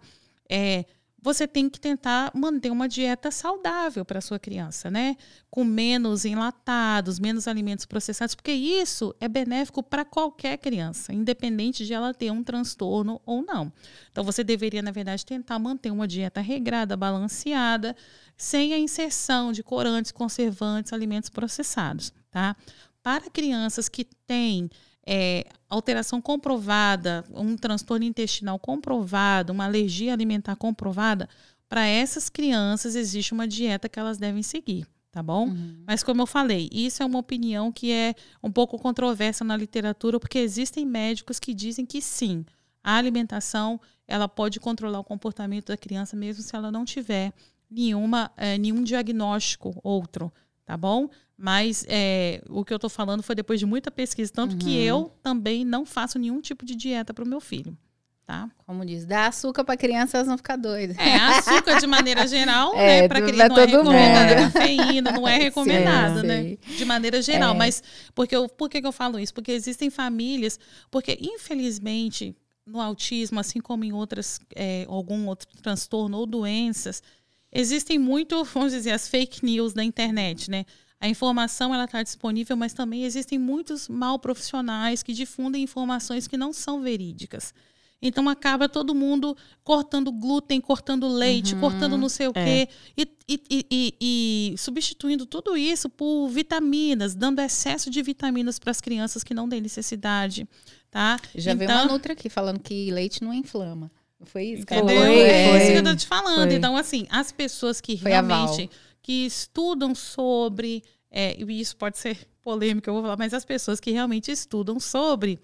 É, você tem que tentar manter uma dieta saudável para sua criança, né? Com menos enlatados, menos alimentos processados, porque isso é benéfico para qualquer criança, independente de ela ter um transtorno ou não. Então você deveria, na verdade, tentar manter uma dieta regrada, balanceada, sem a inserção de corantes, conservantes, alimentos processados, tá? Para crianças que têm é, alteração comprovada, um transtorno intestinal comprovado, uma alergia alimentar comprovada, para essas crianças existe uma dieta que elas devem seguir, tá bom? Uhum. Mas como eu falei, isso é uma opinião que é um pouco controversa na literatura, porque existem médicos que dizem que sim, a alimentação ela pode controlar o comportamento da criança mesmo se ela não tiver nenhuma, é, nenhum diagnóstico outro, tá bom? Mas é, o que eu estou falando foi depois de muita pesquisa, tanto uhum. que eu também não faço nenhum tipo de dieta para o meu filho. Tá? Como diz, dá açúcar para crianças não ficar doidas. É, açúcar de maneira geral, é, né? Para criança não é recomendada, cafeína não é recomendada, sim, né? De maneira geral. É. Mas porque eu, por que, que eu falo isso? Porque existem famílias, porque infelizmente no autismo, assim como em outras, é, algum outro transtorno ou doenças, existem muito, vamos dizer, as fake news da internet, né? A informação ela está disponível, mas também existem muitos mal profissionais que difundem informações que não são verídicas. Então acaba todo mundo cortando glúten, cortando leite, uhum, cortando não sei o é. quê, e, e, e, e, substituindo tudo isso por vitaminas, dando excesso de vitaminas para as crianças que não têm necessidade. Tá? Já então, veio uma Nutra aqui falando que leite não inflama. Foi isso, Entendeu? Foi, é isso que eu tô te falando. Foi. Então, assim, as pessoas que Foi realmente que estudam sobre, é, e isso pode ser polêmico, eu vou falar, mas as pessoas que realmente estudam sobre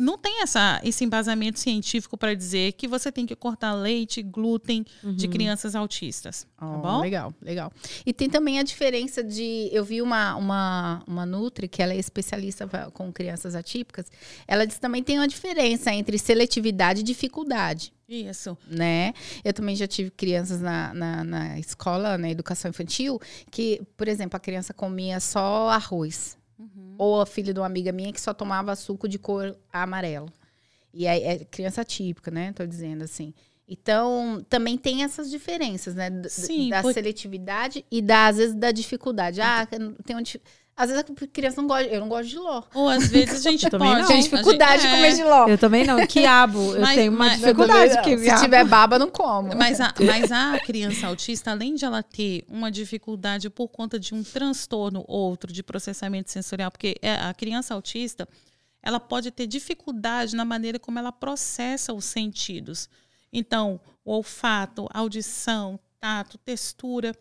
não tem essa, esse embasamento científico para dizer que você tem que cortar leite, glúten uhum. de crianças autistas. Tá oh, bom? Legal, legal. E tem também a diferença de. Eu vi uma, uma, uma Nutri, que ela é especialista com crianças atípicas, ela diz também tem uma diferença entre seletividade e dificuldade. Isso. Né? Eu também já tive crianças na, na, na escola, na educação infantil, que, por exemplo, a criança comia só arroz. Uhum. Ou a filha de uma amiga minha que só tomava suco de cor amarelo. E aí é criança típica, né? Tô dizendo assim. Então, também tem essas diferenças, né? Sim, da por... seletividade e da, às vezes, da dificuldade. Ah, tem um, às vezes a criança não gosta, eu não gosto de ló. Ou às vezes a gente pode. Não. Tem dificuldade gente, de comer de ló. Eu também não. Quiabo, eu mas, tenho uma mas, dificuldade. Que Se tiver baba, não como. Mas a, mas a criança autista, além de ela ter uma dificuldade por conta de um transtorno outro de processamento sensorial, porque é, a criança autista, ela pode ter dificuldade na maneira como ela processa os sentidos. Então, o olfato, audição, tato, textura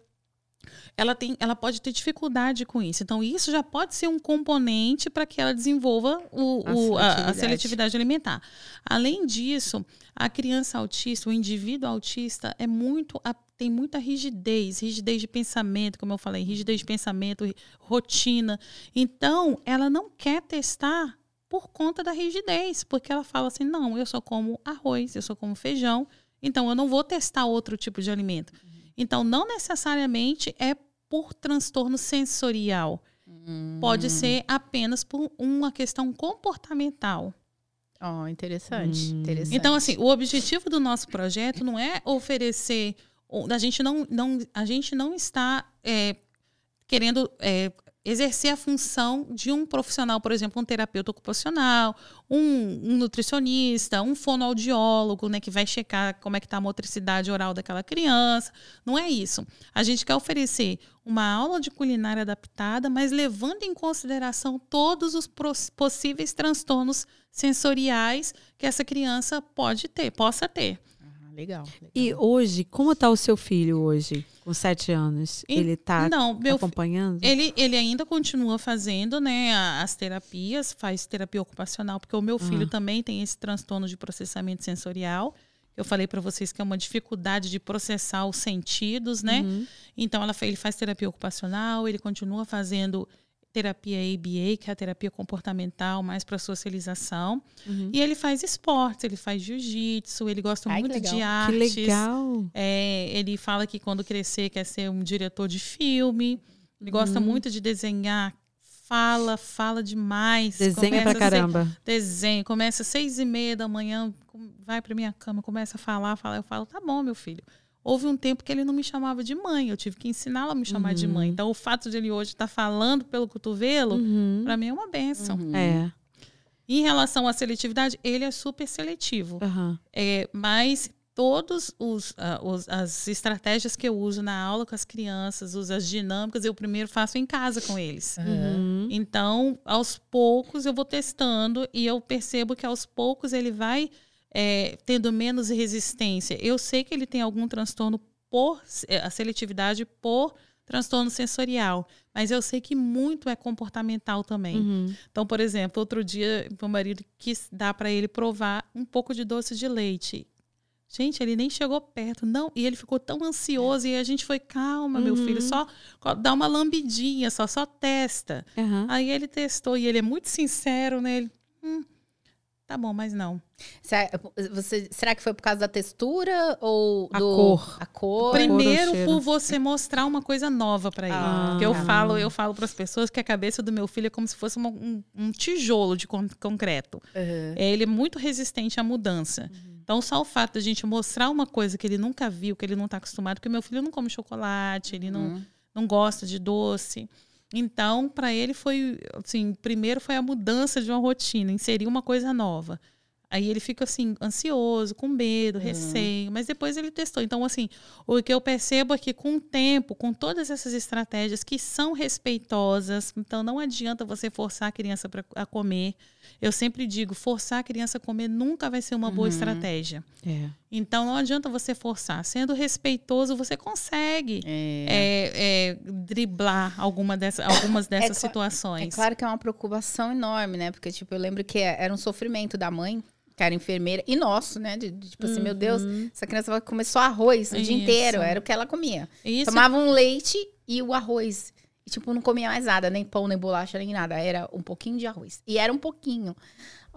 ela, tem, ela pode ter dificuldade com isso. Então, isso já pode ser um componente para que ela desenvolva o, a, o, seletividade. A, a, seletividade alimentar. Além disso, a criança autista, o indivíduo autista, é muito tem muita rigidez, rigidez de pensamento, como eu falei, rigidez de pensamento, rotina. Então, ela não quer testar por conta da rigidez, porque ela fala assim: não, eu só como arroz, eu só como feijão, então eu não vou testar outro tipo de alimento. Então, não necessariamente é por transtorno sensorial. Hum. Pode ser apenas por uma questão comportamental. Oh, interessante, hum. interessante. Então, assim, o objetivo do nosso projeto não é oferecer. A gente não, não, a gente não está é, querendo é, exercer a função de um profissional, por exemplo, um terapeuta ocupacional, um, um nutricionista, um fonoaudiólogo, né, que vai checar como é que está a motricidade oral daquela criança. Não é isso. A gente quer oferecer uma aula de culinária adaptada, mas levando em consideração todos os possíveis transtornos sensoriais que essa criança pode ter, possa ter. Legal, legal. E hoje, como está o seu filho hoje, com sete anos? E, ele está acompanhando? Ele, ele ainda continua fazendo né, as terapias, faz terapia ocupacional, porque o meu uhum. filho também tem esse transtorno de processamento sensorial. Eu falei para vocês que é uma dificuldade de processar os sentidos, né? Uhum. Então, ela, ele faz terapia ocupacional, ele continua fazendo terapia ABA, que é a terapia comportamental, mais para socialização. Uhum. E ele faz esportes, ele faz jiu-jitsu, ele gosta Ai, muito de artes. Que legal! É, ele fala que quando crescer quer ser um diretor de filme. Ele gosta uhum. muito de desenhar. Fala, fala demais. Desenha pra caramba. desenha. Começa às seis e meia da manhã, vai pra minha cama, começa a falar, fala. Eu falo, tá bom, meu filho houve um tempo que ele não me chamava de mãe, eu tive que ensiná-lo a me chamar uhum. de mãe. Uhum. Então, o fato de ele hoje estar tá falando pelo cotovelo, uhum. para mim é uma benção. Uhum. É. Em relação à seletividade, ele é super seletivo. É, mas todos os, uh, os, as estratégias que eu uso na aula com as crianças, uso as dinâmicas, eu primeiro faço em casa com eles. Uhum. Então, aos poucos eu vou testando e eu percebo que aos poucos ele vai é, tendo menos resistência. Eu sei que ele tem algum transtorno por é, a seletividade por transtorno sensorial, mas eu sei que muito é comportamental também. Uhum. Então, por exemplo, outro dia meu marido quis dar para ele provar um pouco de doce de leite. Gente, ele nem chegou perto, não. E ele ficou tão ansioso e a gente foi calma, uhum. meu filho, só dá uma lambidinha, só só testa. Uhum. Aí ele testou e ele é muito sincero, né? Ele, Tá bom, mas não. Será, você, será que foi por causa da textura ou a do, cor? A cor. Primeiro por você mostrar uma coisa nova para ele. Ah, Porque eu falo, eu falo para as pessoas que a cabeça do meu filho é como se fosse uma, um, um, tijolo de con concreto. Uhum. Ele é muito resistente à mudança. Uhum. Então, só o fato de a gente mostrar uma coisa que ele nunca viu, que ele não está acostumado, porque meu filho não come chocolate, ele não, uhum. não gosta de doce. Então, para ele foi, assim, primeiro foi a mudança de uma rotina, inserir uma coisa nova. Aí ele fica assim, ansioso, com medo, uhum. receio, mas depois ele testou. Então, assim, o que eu percebo é que com o tempo, com todas essas estratégias que são respeitosas, então não adianta você forçar a criança pra, a comer. Eu sempre digo, forçar a criança a comer nunca vai ser uma uhum. boa estratégia. É. Então não adianta você forçar. Sendo respeitoso, você consegue é. É, é driblar alguma dessa, algumas é dessas situações. É claro que é uma preocupação enorme, né? Porque, tipo, eu lembro que era um sofrimento da mãe que era enfermeira, e nosso, né? De, de, tipo uhum. assim, meu Deus, uhum. essa criança vai comer só arroz o Isso. dia inteiro. Era o que ela comia. Isso. Tomava um leite e o arroz. E, tipo, não comia mais nada, nem pão, nem bolacha, nem nada. Era um pouquinho de arroz. E era um pouquinho.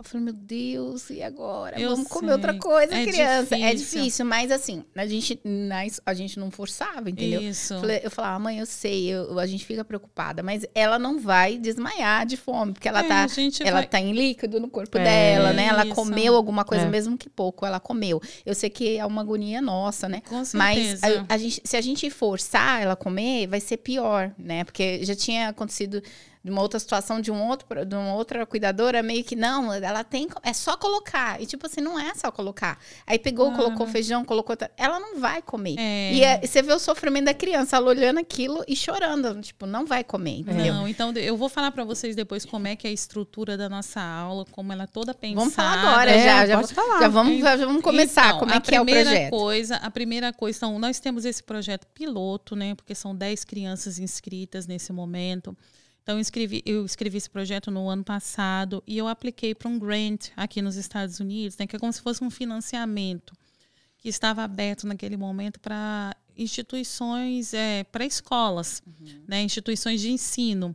Eu falei, meu Deus, e agora? Eu Vamos sei. comer outra coisa, é criança. É difícil. É difícil, mas assim, a gente, a gente não forçava, entendeu? Isso. Eu falava, mãe, eu sei, eu, a gente fica preocupada, mas ela não vai desmaiar de fome, porque ela, é, tá, ela vai... tá em líquido no corpo é, dela, né? Ela isso. comeu alguma coisa, é. mesmo que pouco, ela comeu. Eu sei que é uma agonia nossa, né? Com certeza. Mas a, a gente, se a gente forçar ela a comer, vai ser pior, né? Porque já tinha acontecido de uma outra situação de um outro de uma outra cuidadora meio que não ela tem é só colocar e tipo assim não é só colocar aí pegou ah. colocou feijão colocou ela não vai comer é. e, é, você vê o sofrimento da criança ela olhando aquilo e chorando tipo não vai comer entendeu? não então eu vou falar para vocês depois como é que é a estrutura da nossa aula como ela é toda pensada vamos falar agora é, já já, falar. já vamos já vamos começar então, como é que é o projeto coisa a primeira coisa então nós temos esse projeto piloto né porque são 10 crianças inscritas nesse momento então, eu escrevi, eu escrevi esse projeto no ano passado e eu apliquei para um grant aqui nos Estados Unidos, né, que é como se fosse um financiamento que estava aberto naquele momento para instituições, é, para escolas, uhum. né, instituições de ensino.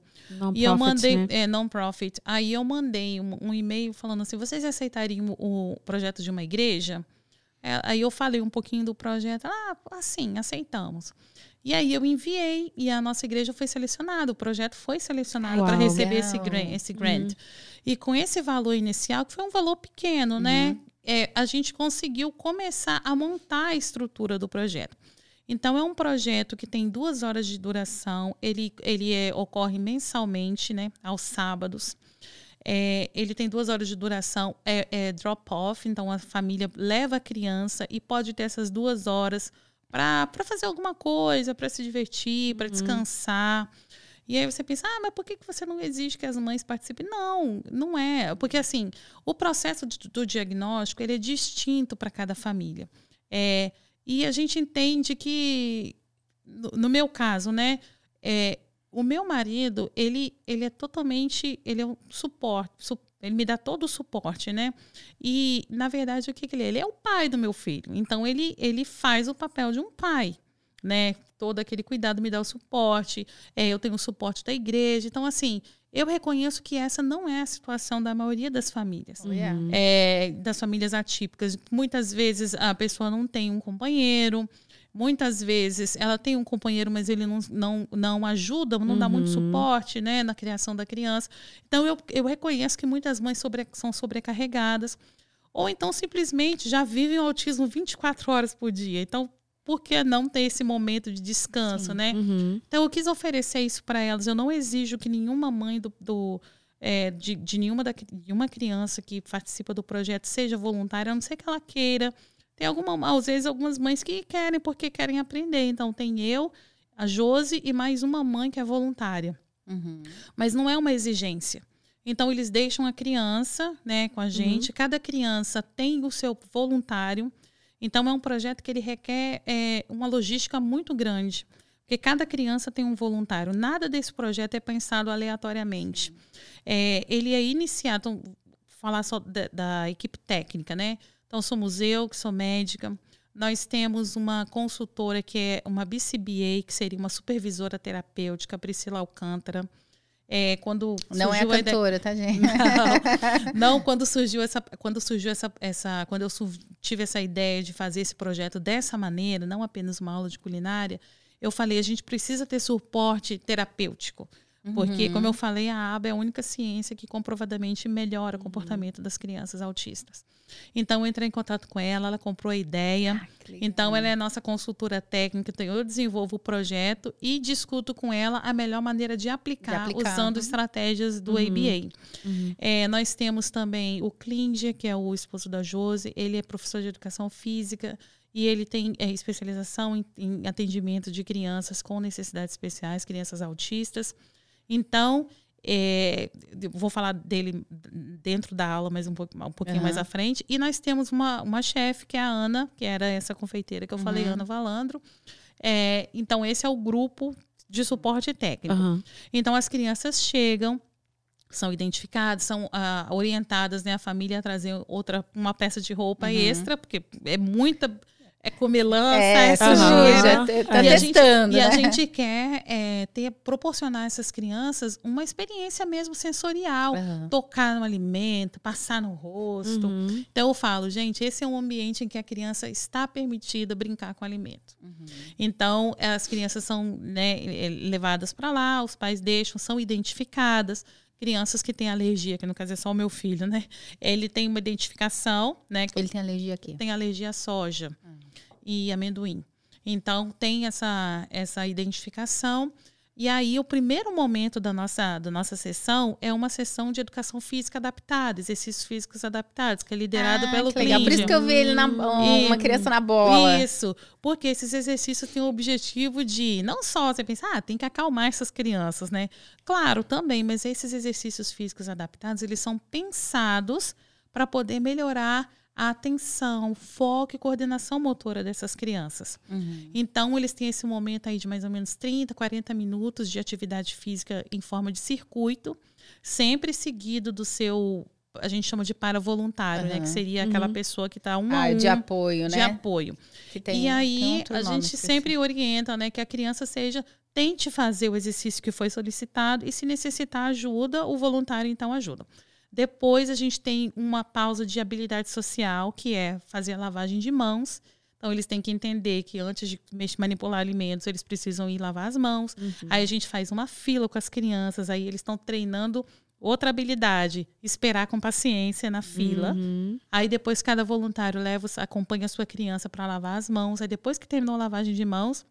E eu mandei, né? é, non-profit. Aí eu mandei um, um, e-mail falando assim: vocês aceitariam o, o projeto de uma igreja? É, aí eu falei um pouquinho do projeto. Ah, assim, aceitamos. E aí eu enviei e a nossa igreja foi selecionada, o projeto foi selecionado para receber esse grant. Esse grant. Uhum. E com esse valor inicial, que foi um valor pequeno, né, uhum. né? É, a gente conseguiu começar a montar a estrutura do projeto. Então, é um projeto que tem duas horas de duração, ele, ele é, ocorre mensalmente, né, aos sábados. É, ele tem duas horas de duração, é, é drop-off, então a família leva a criança e pode ter essas duas horas para fazer alguma coisa, para se divertir, para uhum. descansar. E aí você pensa, ah, mas por que você não exige que as mães participem? Não, não é. Porque assim, o processo do diagnóstico ele é distinto para cada família. É, e a gente entende que, no, meu caso, né, é, o meu marido, ele, ele é totalmente, ele é um suporte, su, ele me dá todo o suporte, né? E, na verdade, o que, que ele é? Ele é o pai do meu filho. Então, ele, ele faz o papel de um pai, né? Todo aquele cuidado me dá o suporte, é, eu tenho o suporte da igreja. Então, assim, eu reconheço que essa não é a situação da maioria das famílias. Oh, yeah. é, das famílias atípicas. Muitas vezes a pessoa não tem um companheiro, muitas vezes ela tem um companheiro, mas ele não, não, não ajuda, não uhum. dá muito uhum. suporte né, na criação da criança. Então eu, eu reconheço que muitas mães sobre, são sobrecarregadas. Ou então simplesmente já vivem o autismo 24 horas por dia. Então, por que não ter esse momento de descanso, Sim. né? Uhum. Então, eu quis oferecer isso para elas. Eu não exijo que nenhuma mãe do, do é, de, de, nenhuma da, de uma criança que participa do projeto seja voluntária, a não ser que ela queira. Tem alguma, às vezes, algumas mães que querem porque querem aprender. Então, tem eu, a Josi e mais uma mãe que é voluntária. Uhum. Mas não é uma exigência. Então, eles deixam a criança né, com a gente. Uhum. Cada criança tem o seu voluntário. Então, é um projeto que ele requer é, uma logística muito grande, porque cada criança tem um voluntário. Nada desse projeto é pensado aleatoriamente. É, ele é iniciado, então, falar só da, da, equipe técnica, né? Então, somos eu, que sou médica. Nós temos uma consultora que é uma BCBA, que seria uma supervisora terapêutica, Priscila Alcântara. É, quando não é a cantora, a ideia... tá, gente? Não, não, quando surgiu essa, quando surgiu essa, essa, quando eu tive essa ideia de fazer esse projeto dessa maneira, não apenas uma aula de culinária, eu falei a gente precisa ter suporte terapêutico. Porque, uhum. como eu falei, a aba é a única ciência que comprovadamente melhora o comportamento uhum. das crianças autistas. Então, eu entrei em contato com ela, ela comprou a ideia. Ah, então, ela é nossa consultora técnica. Então, eu desenvolvo o projeto e discuto com ela a melhor maneira de aplicar, de aplicar. usando uhum. estratégias do uhum. ABA. Uhum. É, nós temos também o Klinger, que é o esposo da Jose. Ele é professor de educação física e ele tem é, especialização em, em atendimento de crianças com necessidades especiais, crianças autistas. Então, é, vou falar dele dentro da aula, mas um, pouco, um pouquinho uhum. mais à frente. E nós temos uma, uma chefe, que é a Ana, que era essa confeiteira que eu uhum. falei, Ana Valandro. É, então, esse é o grupo de suporte técnico. Uhum. Então, as crianças chegam, são identificadas, são ah, orientadas, né, a família a trazer outra, uma peça de roupa uhum. extra, porque é muita é comelança, é, é sujeira. Uhum. Tá e, testando, a gente, né? e a gente quer é, ter, proporcionar a essas crianças uma experiência mesmo sensorial. Uhum. Tocar no alimento, passar no rosto. Uhum. Então eu falo, gente, esse é um ambiente em que a criança está permitida brincar com o alimento. Uhum. Então as crianças são né, é, levadas para lá, os pais deixam, são identificadas crianças que têm alergia, que no caso é só o meu filho, né? Ele tem uma identificação, né? Ele tem alergia aqui. Tem alergia à soja. Hum e amendoim. Então tem essa essa identificação. E aí o primeiro momento da nossa da nossa sessão é uma sessão de educação física adaptada, exercícios físicos adaptados, que é liderado ah, pelo cliente. Por isso que eu vi ele na, uma e, criança na bola. Isso, porque esses exercícios têm o objetivo de não só você pensar, ah, tem que acalmar essas crianças, né? Claro, também, mas esses exercícios físicos adaptados, eles são pensados para poder melhorar a atenção, foco e coordenação motora dessas crianças. Uhum. Então, eles têm esse momento aí de mais ou menos 30, 40 minutos de atividade física em forma de circuito, sempre seguido do seu a gente chama de para voluntário, uhum. né? Que seria aquela uhum. pessoa que está um ah, a um de apoio, de né? De apoio. Tem, e aí a gente sempre orienta, né, que a criança seja tente fazer o exercício que foi solicitado e se necessitar ajuda, o voluntário então ajuda. Depois a gente tem uma pausa de habilidade social, que é fazer a lavagem de mãos. Então, eles têm que entender que antes de manipular alimentos, eles precisam ir lavar as mãos. Uhum. Aí a gente faz uma fila com as crianças, aí eles estão treinando Outra habilidade, esperar com paciência na fila. Uhum. Aí depois cada voluntário leva, acompanha a sua criança para lavar as mãos. Aí depois que terminou a lavagem de mãos,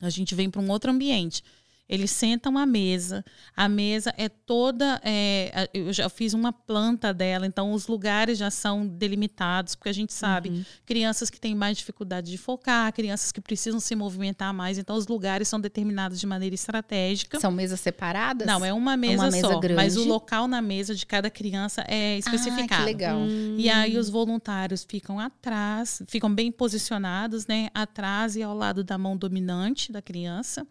a gente vem para um outro ambiente. Eles sentam à mesa. A mesa é toda. é, eu já fiz uma planta dela, então os lugares já são delimitados, porque a gente sabe Uhum. crianças que têm mais dificuldade de focar, crianças que precisam se movimentar mais, então os lugares são determinados de maneira estratégica. São mesas separadas? Não, é uma mesa, mesa só, mas o grande. local na mesa de cada criança é Ah, especificado. que legal. E aí os voluntários ficam atrás, ficam bem posicionados, né? Atrás e ao lado da mão dominante da criança.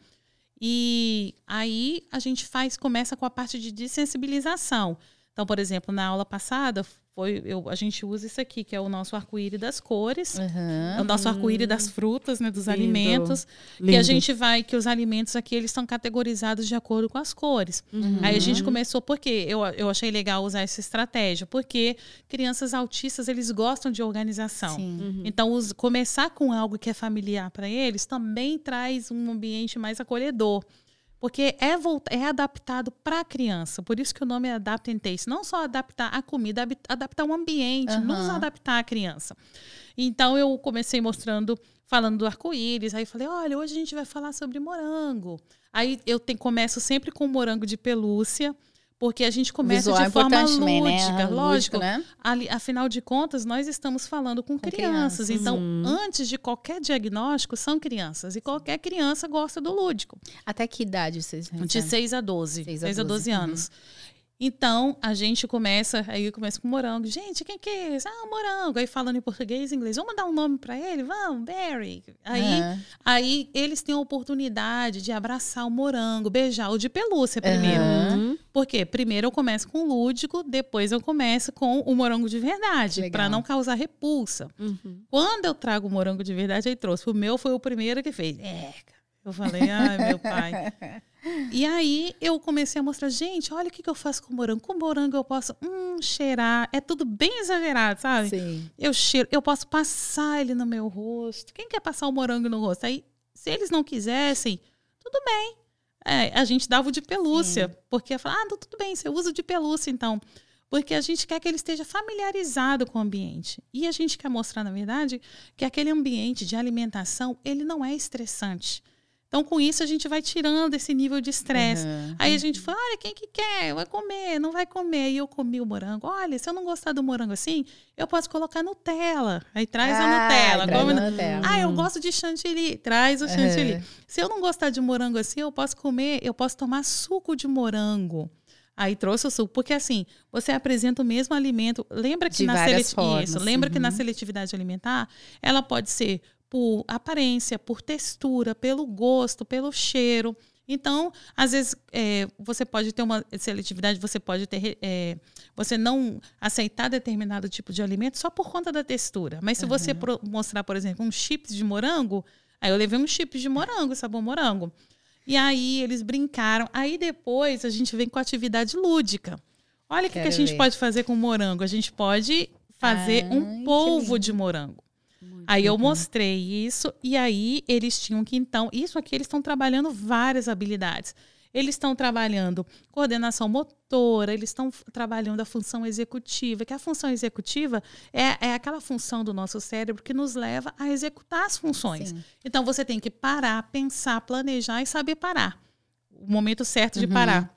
E aí a gente faz, começa com a parte de desensibilização. Então, por exemplo, na aula passada, foi, eu, a gente usa isso aqui, que é o nosso arco-íris das cores. Aham. É o nosso arco-íris das frutas, né, dos Lindo. alimentos, que Lindo. a gente vai, que os alimentos aqui eles estão categorizados de acordo com as cores. Uhum. Aí a gente começou porque eu, eu achei legal usar essa estratégia, porque crianças autistas eles gostam de organização. Sim. Uhum. Então, os- começar com algo que é familiar para eles também traz um ambiente mais acolhedor. Porque é, volt- é adaptado para a criança. Por isso que o nome é Adapt and Taste. Não só adaptar a comida, adaptar o ambiente, Aham. nos adaptar à criança. Então, eu comecei mostrando, falando do arco-íris. Aí falei, olha, hoje a gente vai falar sobre morango. Aí eu te- começo sempre com morango de pelúcia. Porque a gente começa é de forma importante também, né? lúdica, Ah, lógico. né? Ali, afinal de contas, nós estamos falando com, crianças. crianças. Então, Uhum. antes de qualquer diagnóstico, são crianças. E qualquer criança gosta do lúdico. Até que idade vocês De recebem? 6 a 12. Seis 6 a a 12 12, anos. Então, a gente começa, aí eu começo com morango. Gente, quem que é esse? Ah, morango. Aí falando em português e inglês. Vamos dar um nome para ele? Vamos, Barry. Aí, Aham. aí eles têm a oportunidade de abraçar o morango, beijar o de pelúcia primeiro. Uhum. Por quê? Primeiro eu começo com o lúdico, depois eu começo com o morango de verdade, para não causar repulsa. Uhum. Quando eu trago o morango de verdade, aí trouxe. O meu foi o primeiro que fez. É. Eu falei, ai, meu pai. E aí eu comecei a mostrar, gente, olha o que, que eu faço com o morango. Com o morango eu posso hum, cheirar. É tudo bem exagerado, sabe? Sim. Eu cheiro, eu posso passar ele no meu rosto. Quem quer passar o morango no rosto? Aí, se eles não quisessem, tudo bem. É, a gente dava o de pelúcia, porque fala, ah, não, tudo bem, você usa o de pelúcia, então. Porque a gente quer que ele esteja familiarizado com o ambiente. E a gente quer mostrar, na verdade, que aquele ambiente de alimentação, ele não é estressante. Então, com isso, a gente vai tirando esse nível de estresse. Aham. Aí a gente fala, olha, quem que quer? Vai comer, não vai comer. E eu comi o morango. Olha, se eu não gostar do morango assim, eu posso colocar Nutella. Aí traz a Ah, Nutella. traz a Nutella. Ah, eu gosto de chantilly. Traz o chantilly. Aham. Se eu não gostar de morango assim, eu posso comer, eu posso tomar suco de morango. Aí trouxe o suco, porque assim, você apresenta o mesmo alimento. Lembra que De na várias seleti- formas, Isso, lembra que na uhum. seletividade alimentar, ela pode ser por aparência, por textura, pelo gosto, pelo cheiro. Então, às vezes, é, você pode ter uma seletividade, você pode ter. é, você não aceitar determinado tipo de alimento só por conta da textura. Mas se você pro- mostrar, por exemplo, um chips de morango, aí eu levei um chips de morango, sabor morango. E aí eles brincaram. Aí depois a gente vem com a atividade lúdica. Olha o que, que a gente ver. pode fazer com morango. A gente pode fazer Ai, um polvo de morango. Muito Aí eu mostrei isso e aí eles tinham que então, isso aqui eles estão trabalhando várias habilidades. Eles estão trabalhando coordenação motora, eles estão trabalhando a função executiva, que a função executiva é, é aquela função do nosso cérebro que nos leva a executar as funções. Sim. Então você tem que parar, pensar, planejar e saber parar. O momento certo de Uhum. parar.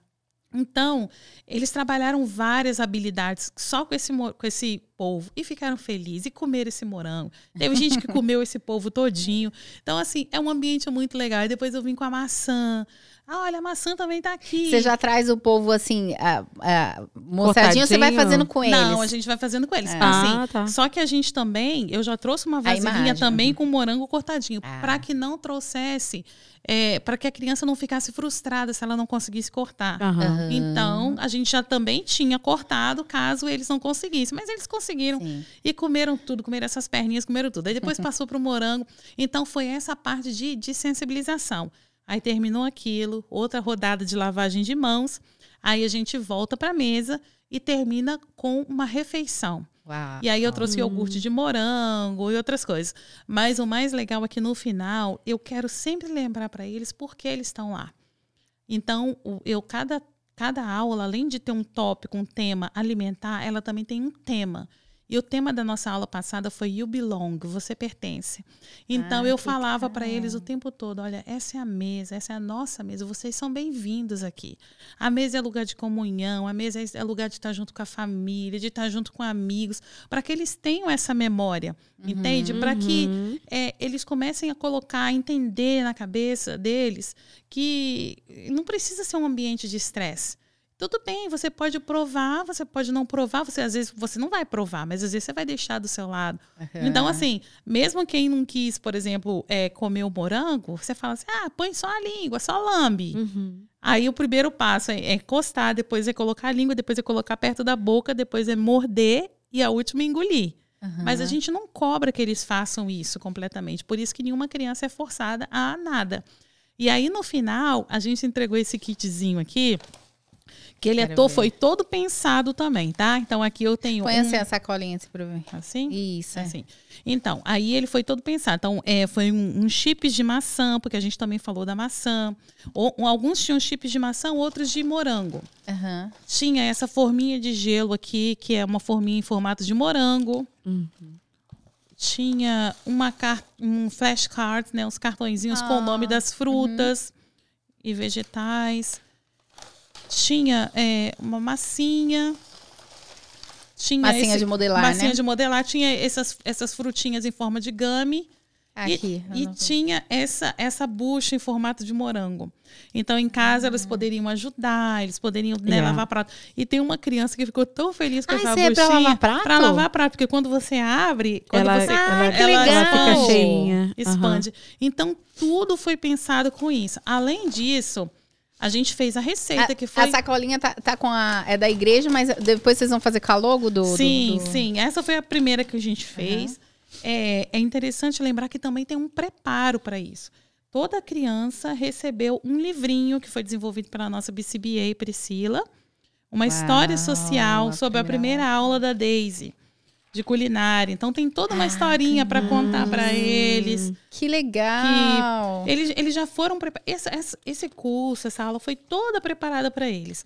Então, eles trabalharam várias habilidades só com esse, com esse polvo e ficaram felizes e comeram esse morango. Teve gente que comeu esse polvo todinho. Então, assim, é um ambiente muito legal. E depois eu vim com a maçã. Ah, olha, a maçã também tá aqui. Você já traz o povo assim, a, a, mostradinho, você vai fazendo com eles. Não, a gente vai fazendo com eles. É. Assim, Ah, tá. Só que a gente também, eu já trouxe uma vasilhinha também uhum. com morango cortadinho, Ah. para que não trouxesse, é, para que a criança não ficasse frustrada se ela não conseguisse cortar. Aham. Aham. Então, a gente já também tinha cortado caso eles não conseguissem. Mas eles conseguiram. Sim. E comeram tudo, comeram essas perninhas, comeram tudo. Aí depois passou para o morango. Então, foi essa parte de, de sensibilização. Aí terminou aquilo, outra rodada de lavagem de mãos. Aí a gente volta para a mesa e termina com uma refeição. Uau. E aí eu trouxe iogurte de morango e outras coisas. Mas o mais legal é que no final eu quero sempre lembrar para eles por que eles estão lá. Então, eu cada cada aula, além de ter um tópico, um tema alimentar, ela também tem um tema. E o tema da nossa aula passada foi You Belong, você pertence. Então Ah, eu falava para eles o tempo todo: olha, essa é a mesa, essa é a nossa mesa, vocês são bem-vindos aqui. A mesa é lugar de comunhão, a mesa é lugar de estar junto com a família, de estar junto com amigos, para que eles tenham essa memória, entende? Para que Uhum. é, eles comecem a colocar, a entender na cabeça deles que não precisa ser um ambiente de estresse. Tudo bem, você pode provar, você pode não provar, você às vezes você não vai provar, mas às vezes você vai deixar do seu lado. Então, assim, mesmo quem não quis, por exemplo, é, comer o morango, você fala assim: ah, põe só a língua, só lambe. Uhum. Aí o primeiro passo é, é encostar, depois é colocar a língua, depois é colocar perto da boca, depois é morder e a última é engolir. Mas a gente não cobra que eles façam isso completamente. Por isso que nenhuma criança é forçada a nada. E aí, no final, a gente entregou esse kitzinho aqui, que ele é to- ver. foi todo pensado também, tá? Então aqui eu tenho Põe um, assim a sacolinha assim pra ver. assim? Isso, é. Assim. Então, aí ele foi todo pensado. Então, é, foi um, um chips de maçã, porque a gente também falou da maçã. Ou, um- alguns tinham chips de maçã, outros de morango. Aham. Tinha essa forminha de gelo aqui, que é uma forminha em formato de morango. Uhum. Tinha uma car um flashcard, né? Uns cartõezinhos com o nome Ah, das frutas e vegetais. Tinha é, uma massinha. Tinha Massinha esse- de modelar, massinha né? de modelar. Tinha essas, essas frutinhas em forma de gummy. Aqui. E, e tinha essa, essa bucha em formato de morango. Então, em casa, Ah. eles poderiam ajudar, eles poderiam né, É. lavar prato. E tem uma criança que ficou tão feliz com Ah, essa isso é buchinha. pra lavar prato? Pra lavar prato, porque quando você abre, quando Ela, você ela, que ela legal! fica cheinha. expande. Então, tudo foi pensado com isso. Além disso, a gente fez a receita, A, que foi... a sacolinha tá, tá com a. É da igreja, mas depois vocês vão fazer com a logo do. do- Sim, do- sim. Essa foi a primeira que a gente fez. É, é interessante lembrar que também tem um preparo para isso. Toda criança recebeu um livrinho que foi desenvolvido pela nossa BCBA Priscila, uma história Uau, social sobre a primeira aula da Daisy de culinária. Então tem toda uma Ah, historinha para contar para eles. Que legal! Eles, eles já foram preparados. Esse, esse curso, essa aula foi toda preparada para eles.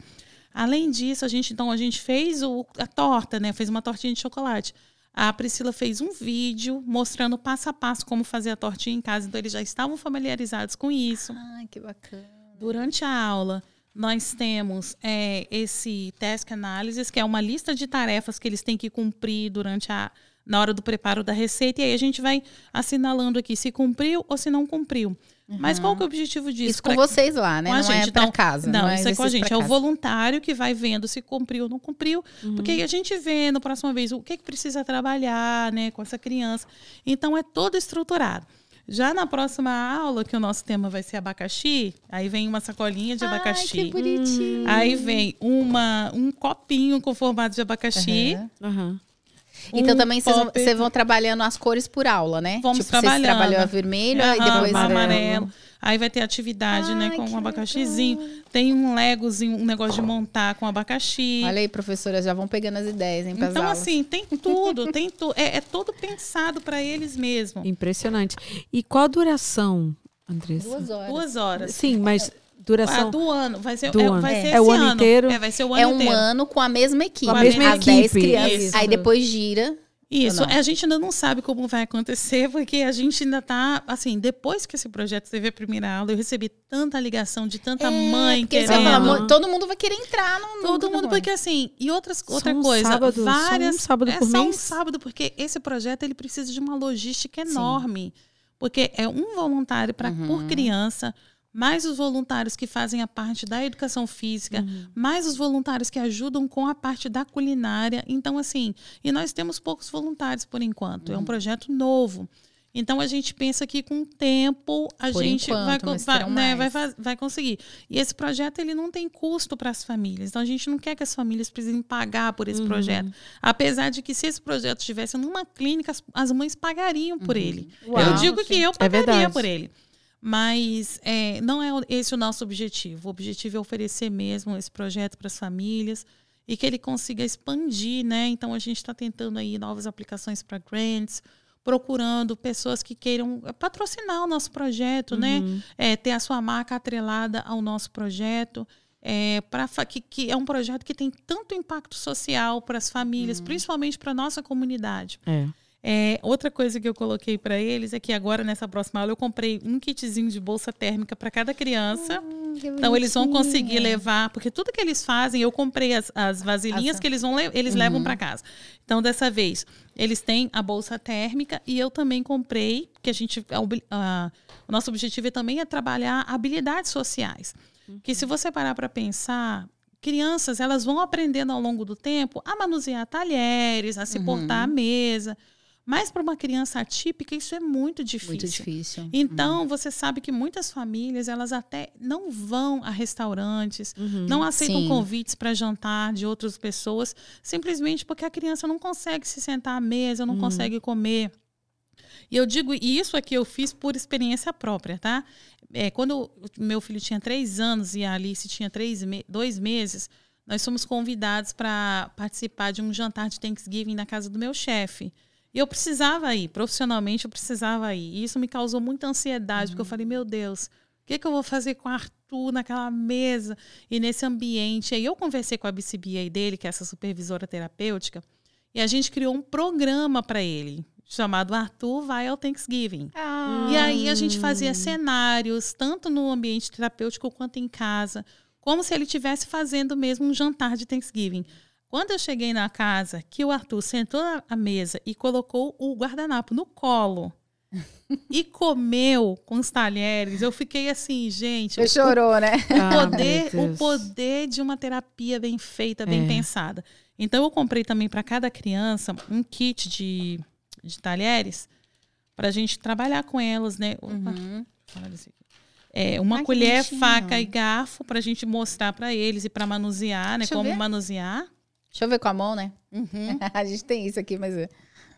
Além disso, a gente então a gente fez o, a torta, né? Fez uma tortinha de chocolate. A Priscila fez um vídeo mostrando passo a passo como fazer a tortinha em casa. Então eles já estavam familiarizados com isso. Ai, que bacana. Durante a aula, nós temos é, esse task analysis, que é uma lista de tarefas que eles têm que cumprir durante a na hora do preparo da receita, e aí a gente vai assinalando aqui se cumpriu ou se não cumpriu. Mas qual que é o objetivo disso? Isso com Pra- vocês lá, né? com a não é gente. pra Então, casa. Não, é isso é com a gente. É o voluntário que vai vendo se cumpriu ou não cumpriu. Porque aí a gente vê na próxima vez o que, que precisa trabalhar né, com essa criança. Então é todo estruturado. Já na próxima aula, que o nosso tema vai ser abacaxi, aí vem uma sacolinha de Ai, abacaxi. que bonitinho. Aí vem uma, um copinho com formato de abacaxi. Aham. Aham. Então um também vocês vão, vocês vão trabalhando as cores por aula, né? Vamos tipo, trabalhando. Vocês trabalham a vermelho, aí Aham, depois o é- amarelo. Aí vai ter atividade, né, Ai, com que um abacaxizinho. Tem um legozinho, um negócio de montar com abacaxi. Olha aí, professoras, já vão pegando as ideias, hein, Então, aulas. assim, tem tudo, tem tudo. É, é todo pensado para eles mesmo. Impressionante. E qual a duração, Andressa? Duas horas. Duas horas. Sim, mas Ah, duração. do ano. Vai ser, Do é, ano. Vai É. ser É o esse ano inteiro? É, vai ser o ano É um inteiro. ano com a mesma equipe. Com a mesma As 10 equipe. crianças. Isso. Aí depois gira. Isso, não? a gente ainda não sabe como vai acontecer, porque a gente ainda tá, assim, depois que esse projeto teve a primeira aula, eu recebi tanta ligação de tanta mãe É, porque você querendo. falar, Aham. "Mo- todo mundo vai querer entrar no Todo mundo, Mônica." porque assim, e outras, Só outra um coisa, sábado- só um várias. sábado é por só um mês? sábado, porque esse projeto ele precisa de uma logística enorme. Porque é um voluntário para Uhum. por criança, mais os voluntários que fazem a parte da educação física, Uhum. mais os voluntários que ajudam com a parte da culinária. Então, assim, e nós temos poucos voluntários por enquanto. Uhum. É um projeto novo. Então a gente pensa que com o tempo a Por gente enquanto, vai, vai, né, vai, vai conseguir. E esse projeto ele não tem custo para as famílias. Então a gente não quer que as famílias precisem pagar por esse Uhum. projeto. Apesar de que se esse projeto estivesse numa clínica, as, as mães pagariam por ele. Uau, eu digo que eu pagaria verdade. por ele. Mas é, não é esse o nosso objetivo. O objetivo é oferecer mesmo esse projeto para as famílias e que ele consiga expandir, né? Então a gente está tentando aí novas aplicações para grants, procurando pessoas que queiram patrocinar o nosso projeto, né? Uhum. É, ter a sua marca atrelada ao nosso projeto. é, para que, que, é um projeto que tem tanto impacto social para as famílias, uhum. principalmente para a nossa comunidade. É. É, outra coisa que eu coloquei para eles é que agora, nessa próxima aula, eu comprei um kitzinho de bolsa térmica para cada criança. Hum, então, eles vão conseguir levar, porque tudo que eles fazem, eu comprei as, as vasilhinhas Essa. que eles, vão, eles uhum. levam para casa. Então, dessa vez, eles têm a bolsa térmica e eu também comprei, que a gente. A, a, o nosso objetivo é também é trabalhar habilidades sociais. Uhum. Que se você parar para pensar, crianças elas vão aprendendo ao longo do tempo a manusear talheres, a se uhum. portar à mesa. Mas para uma criança atípica isso é muito difícil. Muito difícil. Então uhum. você sabe que muitas famílias elas até não vão a restaurantes, uhum. não aceitam Sim. convites para jantar de outras pessoas, simplesmente porque a criança não consegue se sentar à mesa, não uhum. consegue comer. E eu digo e isso aqui eu fiz por experiência própria, tá? É, quando meu filho tinha três anos e a Alice tinha três me dois meses, nós fomos convidados para participar de um jantar de Thanksgiving na casa do meu chefe. E eu precisava ir, profissionalmente eu precisava ir. E isso me causou muita ansiedade, uhum. porque eu falei, meu Deus, o que, que eu vou fazer com o Arthur naquela mesa e nesse ambiente? Aí eu conversei com a BCBA dele, que é essa supervisora terapêutica, e a gente criou um programa para ele, chamado Arthur Vai ao Thanksgiving. Ah. E aí a gente fazia cenários, tanto no ambiente terapêutico quanto em casa, como se ele estivesse fazendo mesmo um jantar de Thanksgiving. Quando eu cheguei na casa, que o Arthur sentou à mesa e colocou o guardanapo no colo e comeu com os talheres, eu fiquei assim, gente. Você chorou, né? O ah, poder, o poder de uma terapia bem feita, bem é. pensada. Então eu comprei também para cada criança um kit de, de talheres para a gente trabalhar com elas, né? Uhum. É, uma Ai, colher, faca e garfo para a gente mostrar para eles e para manusear, né? Deixa como manusear. Deixa eu ver com a mão, né? Uhum. a gente tem isso aqui, mas.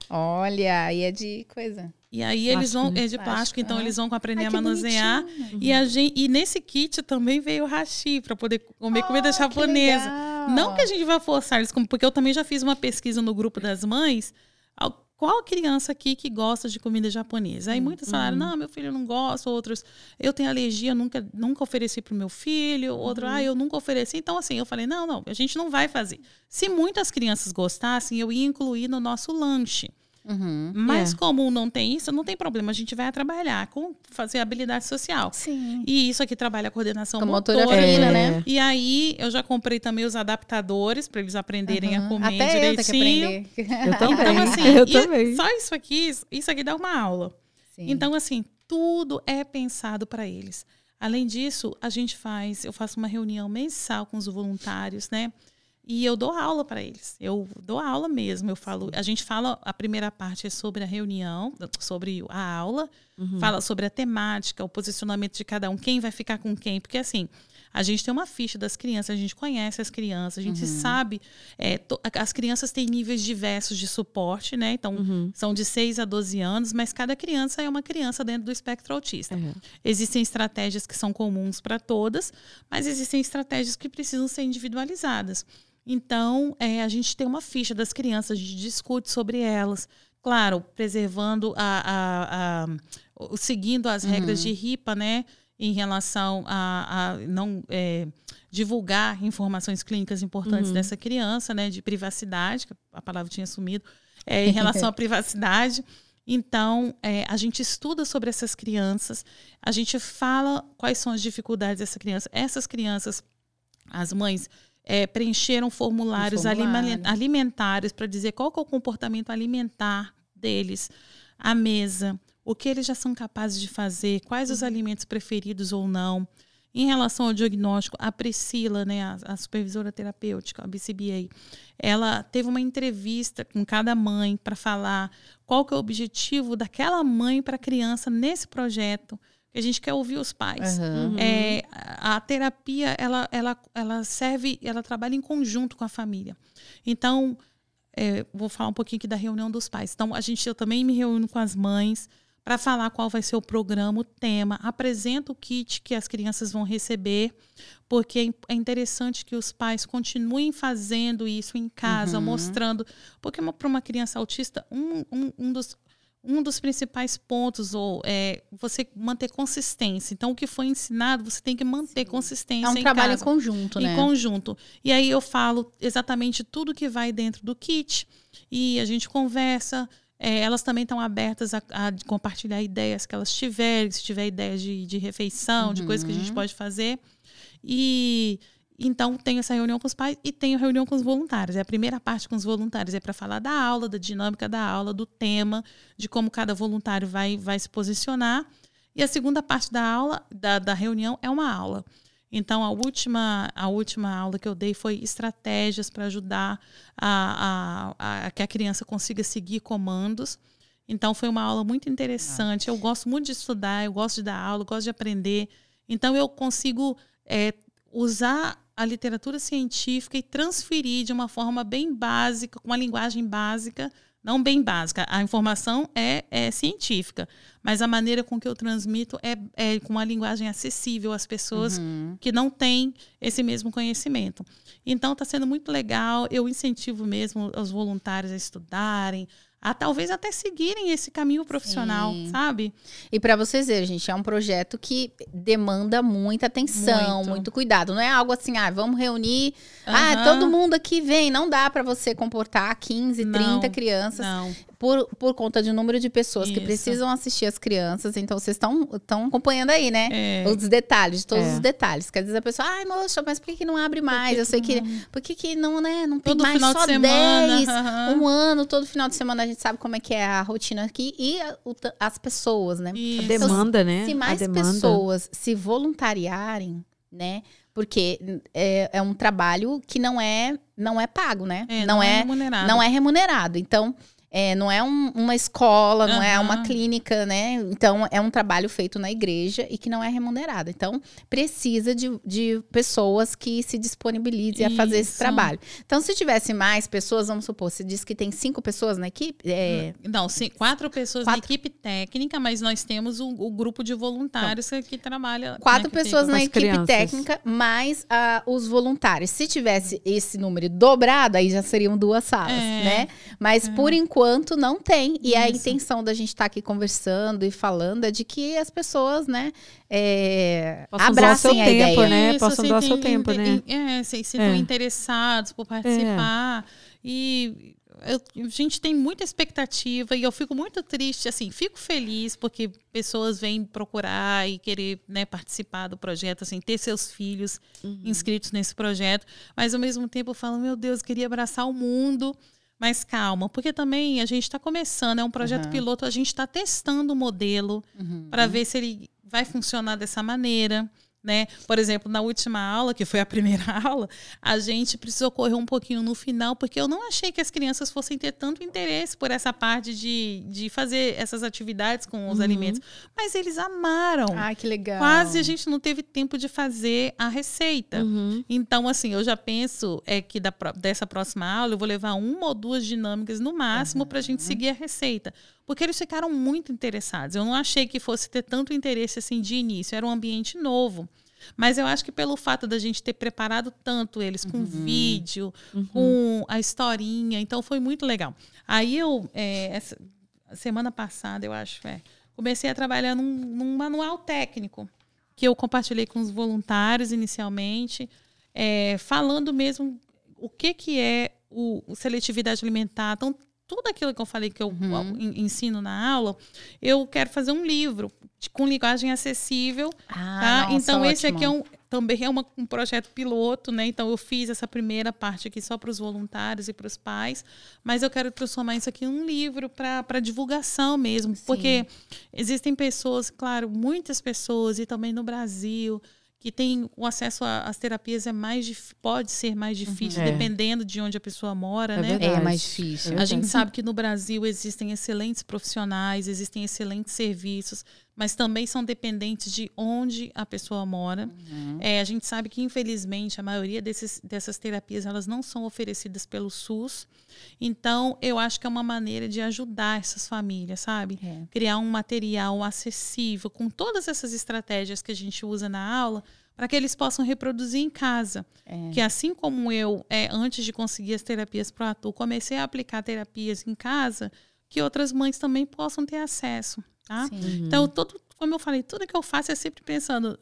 Olha, aí é de coisa. E aí eles vão. É de plástico, plástico então é. eles vão aprender Ai, a manusear. E, a gente, e nesse kit também veio o hashi para poder comer oh, comida japonesa. Que Não que a gente vá forçar eles, porque eu também já fiz uma pesquisa no grupo das mães qual criança aqui que gosta de comida japonesa? Aí hum, muitos falaram, uhum. não, meu filho não gosta, outros, eu tenho alergia, nunca, nunca ofereci para o meu filho, outro, uhum. ah, eu nunca ofereci. Então, assim, eu falei, não, não, a gente não vai fazer. Se muitas crianças gostassem, eu ia incluir no nosso lanche. Uhum, Mas é. como não tem isso, não tem problema. A gente vai trabalhar com fazer habilidade social. Sim. E isso aqui trabalha a coordenação com motora, motora fina, né? É. E aí eu já comprei também os adaptadores para eles aprenderem uhum. a comer Até direitinho. Eu, que eu também. Então assim, eu também. só isso aqui, isso aqui dá uma aula. Sim. Então assim, tudo é pensado para eles. Além disso, a gente faz, eu faço uma reunião mensal com os voluntários, né? E eu dou aula para eles. Eu dou aula mesmo. Eu falo, a gente fala, a primeira parte é sobre a reunião, sobre a aula, uhum. fala sobre a temática, o posicionamento de cada um, quem vai ficar com quem, porque assim, a gente tem uma ficha das crianças, a gente conhece as crianças, a gente uhum. sabe. É, to, as crianças têm níveis diversos de suporte, né? Então, uhum. são de 6 a 12 anos, mas cada criança é uma criança dentro do espectro autista. Uhum. Existem estratégias que são comuns para todas, mas existem estratégias que precisam ser individualizadas. Então, é, a gente tem uma ficha das crianças, a gente discute sobre elas. Claro, preservando a, a, a seguindo as uhum. regras de RIPA, né? Em relação a, a não é, divulgar informações clínicas importantes uhum. dessa criança, né? De privacidade, que a palavra tinha sumido, é, em relação à privacidade. Então, é, a gente estuda sobre essas crianças, a gente fala quais são as dificuldades dessa criança. Essas crianças, as mães é, preencheram formulários formulário. alimentares para dizer qual é o comportamento alimentar deles, a mesa, o que eles já são capazes de fazer, quais os uhum. alimentos preferidos ou não. Em relação ao diagnóstico, a Priscila, né, a, a, supervisora terapêutica, a BCBA, ela teve uma entrevista com cada mãe para falar qual que é o objetivo daquela mãe para a criança nesse projeto a gente quer ouvir os pais. Uhum. É, a terapia, ela, ela, ela serve, ela trabalha em conjunto com a família. Então, é, vou falar um pouquinho aqui da reunião dos pais. Então, a gente, eu também me reúno com as mães para falar qual vai ser o programa, o tema, apresento o kit que as crianças vão receber, porque é, é interessante que os pais continuem fazendo isso em casa, uhum. mostrando. Porque para uma criança autista, um, um, um dos um dos principais pontos ou é você manter consistência. Então, o que foi ensinado, você tem que manter Sim. consistência. É um trabalho casa, em conjunto, né? Em conjunto. E aí eu falo exatamente tudo que vai dentro do kit e a gente conversa. É, elas também estão abertas a, a, compartilhar ideias que elas tiverem, se tiver ideias de, de refeição, uhum. de coisas que a gente uhum. pode fazer. E então, tenho essa reunião com os pais e tenho reunião com os voluntários. É a primeira parte com os voluntários, é para falar da aula, da dinâmica da aula, do tema, de como cada voluntário vai, vai se posicionar. E a segunda parte da aula, da, da reunião, é uma aula. Então, a última, a última aula que eu dei foi estratégias para ajudar a, a, a, que a criança consiga seguir comandos. Então, foi uma aula muito interessante. Eu gosto muito de estudar, eu gosto de dar aula, eu gosto de aprender. Então, eu consigo é, usar a literatura científica e transferir de uma forma bem básica, com uma linguagem básica, não bem básica. A informação é, é científica, mas a maneira com que eu transmito é, é com uma linguagem acessível às pessoas uhum. que não têm esse mesmo conhecimento. Então, está sendo muito legal. Eu incentivo mesmo os voluntários a estudarem, a talvez até seguirem esse caminho profissional, Sim. sabe? E para vocês verem, gente, é um projeto que demanda muita atenção, muito, muito cuidado. Não é algo assim, ah, vamos reunir, uhum. ah, todo mundo aqui vem. Não dá para você comportar 15, não, 30 crianças. Não por, por conta de número de pessoas Isso. que precisam assistir as crianças. Então, vocês estão acompanhando aí, né? É. Os detalhes, todos é. os detalhes. Quer dizer, a pessoa, ai, moça, mas por que, que não abre mais? Eu sei que. Por que, que não, né? Não tem todo mais só 10, uhum. um ano, todo final de semana a gente sabe como é que é a rotina aqui e a, o, as pessoas, né? Isso. A demanda, então, né? Se mais pessoas se voluntariarem, né? porque é, é, um trabalho que não é não é pago, né? É, não, não, é, é remunerado. Não é remunerado. Então, é, não é um, uma escola, não uhum. é uma clínica, né? Então, é um trabalho feito na igreja e que não é remunerado. Então, precisa de, de pessoas que se disponibilizem Isso. a fazer esse trabalho. Então, se tivesse mais pessoas, vamos supor, você disse que tem cinco pessoas na equipe? É... Não, sim, quatro pessoas quatro. na equipe técnica, mas nós temos o, o grupo de voluntários então, que trabalha. Quatro né, pessoas na equipe crianças. técnica, mais uh, os voluntários. Se tivesse esse número dobrado, aí já seriam duas salas, é. né? Mas, é. por enquanto, enquanto não tem. E Isso. a intenção da gente estar tá aqui conversando e falando é de que as pessoas, né, é, abracem a tempo, ideia. né? Isso, Possam doar seu tempo, né? É, se estão é. interessados por participar. É. E eu, a gente tem muita expectativa e eu fico muito triste, assim, fico feliz porque pessoas vêm procurar e querer né, participar do projeto, assim, ter seus filhos uhum. inscritos nesse projeto, mas ao mesmo tempo eu falo, meu Deus, queria abraçar o mundo mais calma, porque também a gente está começando, é um projeto uhum. piloto, a gente está testando o modelo uhum. para ver se ele vai funcionar dessa maneira né? Por exemplo, na última aula, que foi a primeira aula, a gente precisou correr um pouquinho no final, porque eu não achei que as crianças fossem ter tanto interesse por essa parte de, de fazer essas atividades com os uhum. alimentos. Mas eles amaram. Ai, que legal. Quase a gente não teve tempo de fazer a receita. Uhum. Então, assim, eu já penso é que da, dessa próxima aula eu vou levar uma ou duas dinâmicas no máximo uhum. para a gente seguir a receita porque eles ficaram muito interessados. Eu não achei que fosse ter tanto interesse assim de início, era um ambiente novo. Mas eu acho que pelo fato da gente ter preparado tanto eles com uhum. vídeo, uhum. com a historinha, então foi muito legal. Aí eu, é, essa semana passada, eu acho, é, comecei a trabalhar num, num, manual técnico que eu compartilhei com os voluntários inicialmente, é, falando mesmo o que, que é o, o seletividade alimentar. Então, tudo aquilo que eu falei que eu uhum. ensino na aula, eu quero fazer um livro com linguagem acessível. Ah, tá? nossa, então, esse aqui é um, também é uma, um projeto piloto, né? Então, eu fiz essa primeira parte aqui só para os voluntários e para os pais, mas eu quero transformar isso aqui em um livro para divulgação mesmo, Sim. porque existem pessoas, claro, muitas pessoas, e também no Brasil, que tem o acesso às terapias é mais pode ser mais uhum. difícil, uhum. dependendo de onde a pessoa mora, é né? Verdade. É mais difícil. É a gente sabe que no Brasil existem excelentes profissionais, existem excelentes serviços, mas também são dependentes de onde a pessoa mora. Uhum. É, a gente sabe que, infelizmente, a maioria desses, dessas terapias elas não são oferecidas pelo SUS. Então, eu acho que é uma maneira de ajudar essas famílias, sabe? É. Criar um material acessível com todas essas estratégias que a gente usa na aula para que eles possam reproduzir em casa. É. Que assim como eu, é, antes de conseguir as terapias para o ator, comecei a aplicar terapias em casa, que outras mães também possam ter acesso, tá? Sim. Então, todo, como eu falei, tudo que eu faço é sempre pensando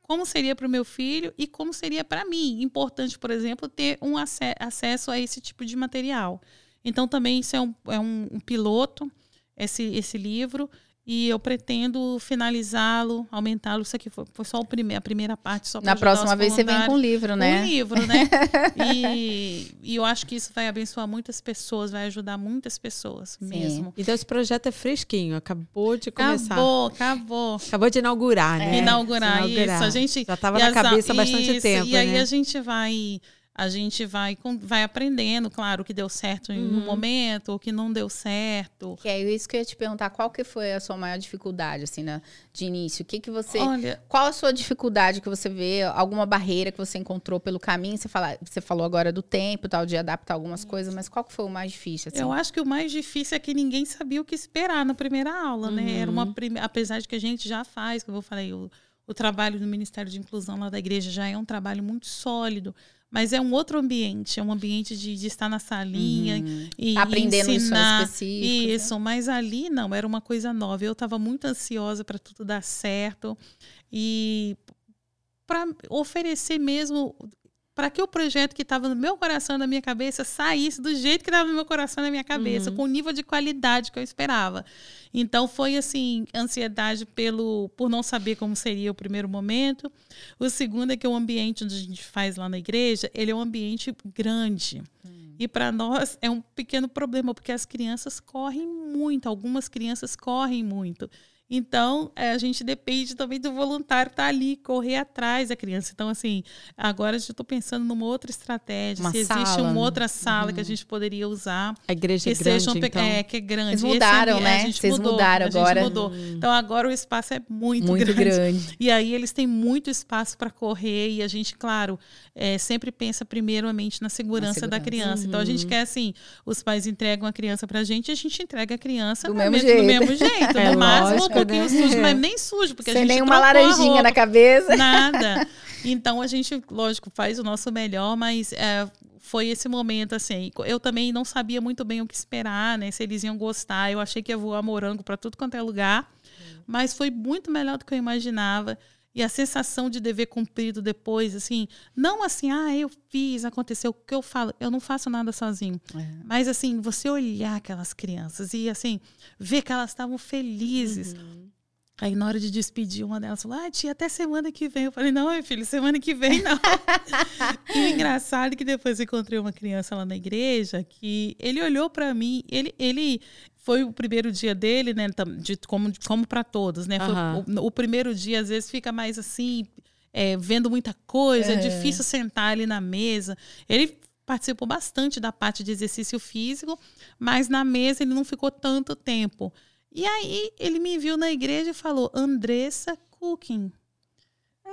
como seria para o meu filho e como seria para mim. Importante, por exemplo, ter um ace acesso a esse tipo de material. Então, também isso é um, é um, um piloto, esse, esse livro. E eu pretendo finalizá-lo, aumentá-lo. Isso aqui foi, foi só o prime a primeira parte. Só Na próxima vez você vem com o livro, né? Um livro, né? e, e, eu acho que isso vai abençoar muitas pessoas, vai ajudar muitas pessoas Sim. mesmo. Então esse projeto é fresquinho, acabou de começar. Acabou, acabou. Acabou de inaugurar, né? É, inaugurar, inaugurar, isso. A gente, Já estava na cabeça há bastante isso, tempo, E aí né? a gente vai a gente vai, vai aprendendo, claro, o que deu certo em um Uhum. momento, o que não deu certo. Que é isso que eu ia te perguntar, qual que foi a sua maior dificuldade, assim, né, de início? O que que você... Olha, Qual a sua dificuldade que você vê? Alguma barreira que você encontrou pelo caminho? Você, fala, você falou agora do tempo, tal, de adaptar algumas coisas, mas qual que foi o mais difícil, assim? eu acho que o mais difícil é que ninguém sabia o que esperar na primeira aula, né? Era uma Uhum. apesar de que a gente já faz, como eu falei, o, o trabalho do Ministério de Inclusão lá da igreja já é um trabalho muito sólido, mas é um outro ambiente, é um ambiente de, de estar na salinha Uhum. e Aprendendo ensinar. específicas. né? Isso, mas ali não, era uma coisa nova. Eu estava muito ansiosa para tudo dar certo e para oferecer mesmo para que o projeto que estava no meu coração, na minha cabeça, saísse do jeito que estava no meu coração, na minha cabeça, Uhum. com o nível de qualidade que eu esperava. Então foi assim, ansiedade pelo por não saber como seria o primeiro momento. O segundo é que o ambiente onde a gente faz lá na igreja, ele é um ambiente grande. E para nós é um pequeno problema, porque as crianças correm muito, algumas crianças correm muito. Então, eh, a gente depende também do voluntário estar ali, correr atrás da criança. Então, assim, agora eu estou pensando numa outra estratégia. Uma se existe sala, uma né? outra sala que a gente poderia usar. A igreja é Que grande, seja um então. é, que é grande. Vocês Esse mudaram, ambi- né? A gente Vocês mudou, mudaram a gente agora. mudou. Então agora o espaço é muito, Muito grande. grande. E aí eles têm muito espaço para correr e a gente, claro, é, sempre pensa primeiramente na segurança, Na da segurança. criança. Então a Uhum. gente quer assim, os pais entregam a criança pra gente, a gente entrega a criança Do mesmo me- jeito. do mesmo jeito. É no máximo pouquinho né? sujo, mas nem sujo, porque a Sem gente nenhuma a laranjinha roupa. na cabeça. Nada. Então a gente, lógico, faz o nosso melhor, mas é, foi esse momento assim. Eu também não sabia muito bem o que esperar, né? Se eles iam gostar. Eu achei que ia voar morango para tudo quanto é lugar, mas foi muito melhor do que eu imaginava. E a sensação de dever cumprido depois, assim, não assim, ah, eu fiz, aconteceu. O que eu falo, eu não faço nada sozinho. É. Mas, assim, você olhar aquelas crianças e, assim, ver que elas estavam felizes. Aí, na hora de despedir, uma delas falou: Ah, tia, até semana que vem. Eu falei: Não, meu filho, semana que vem não. e o engraçado é que depois eu encontrei uma criança lá na igreja que ele olhou para mim, ele, ele foi o primeiro dia dele, né? De, como como para todos, né? Aham. o, o primeiro dia, às vezes, fica mais assim, é, vendo muita coisa, é É. difícil sentar ali na mesa. Ele participou bastante da parte de exercício físico, mas na mesa ele não ficou tanto tempo. E aí ele me viu na igreja e falou, Andressa Cooking.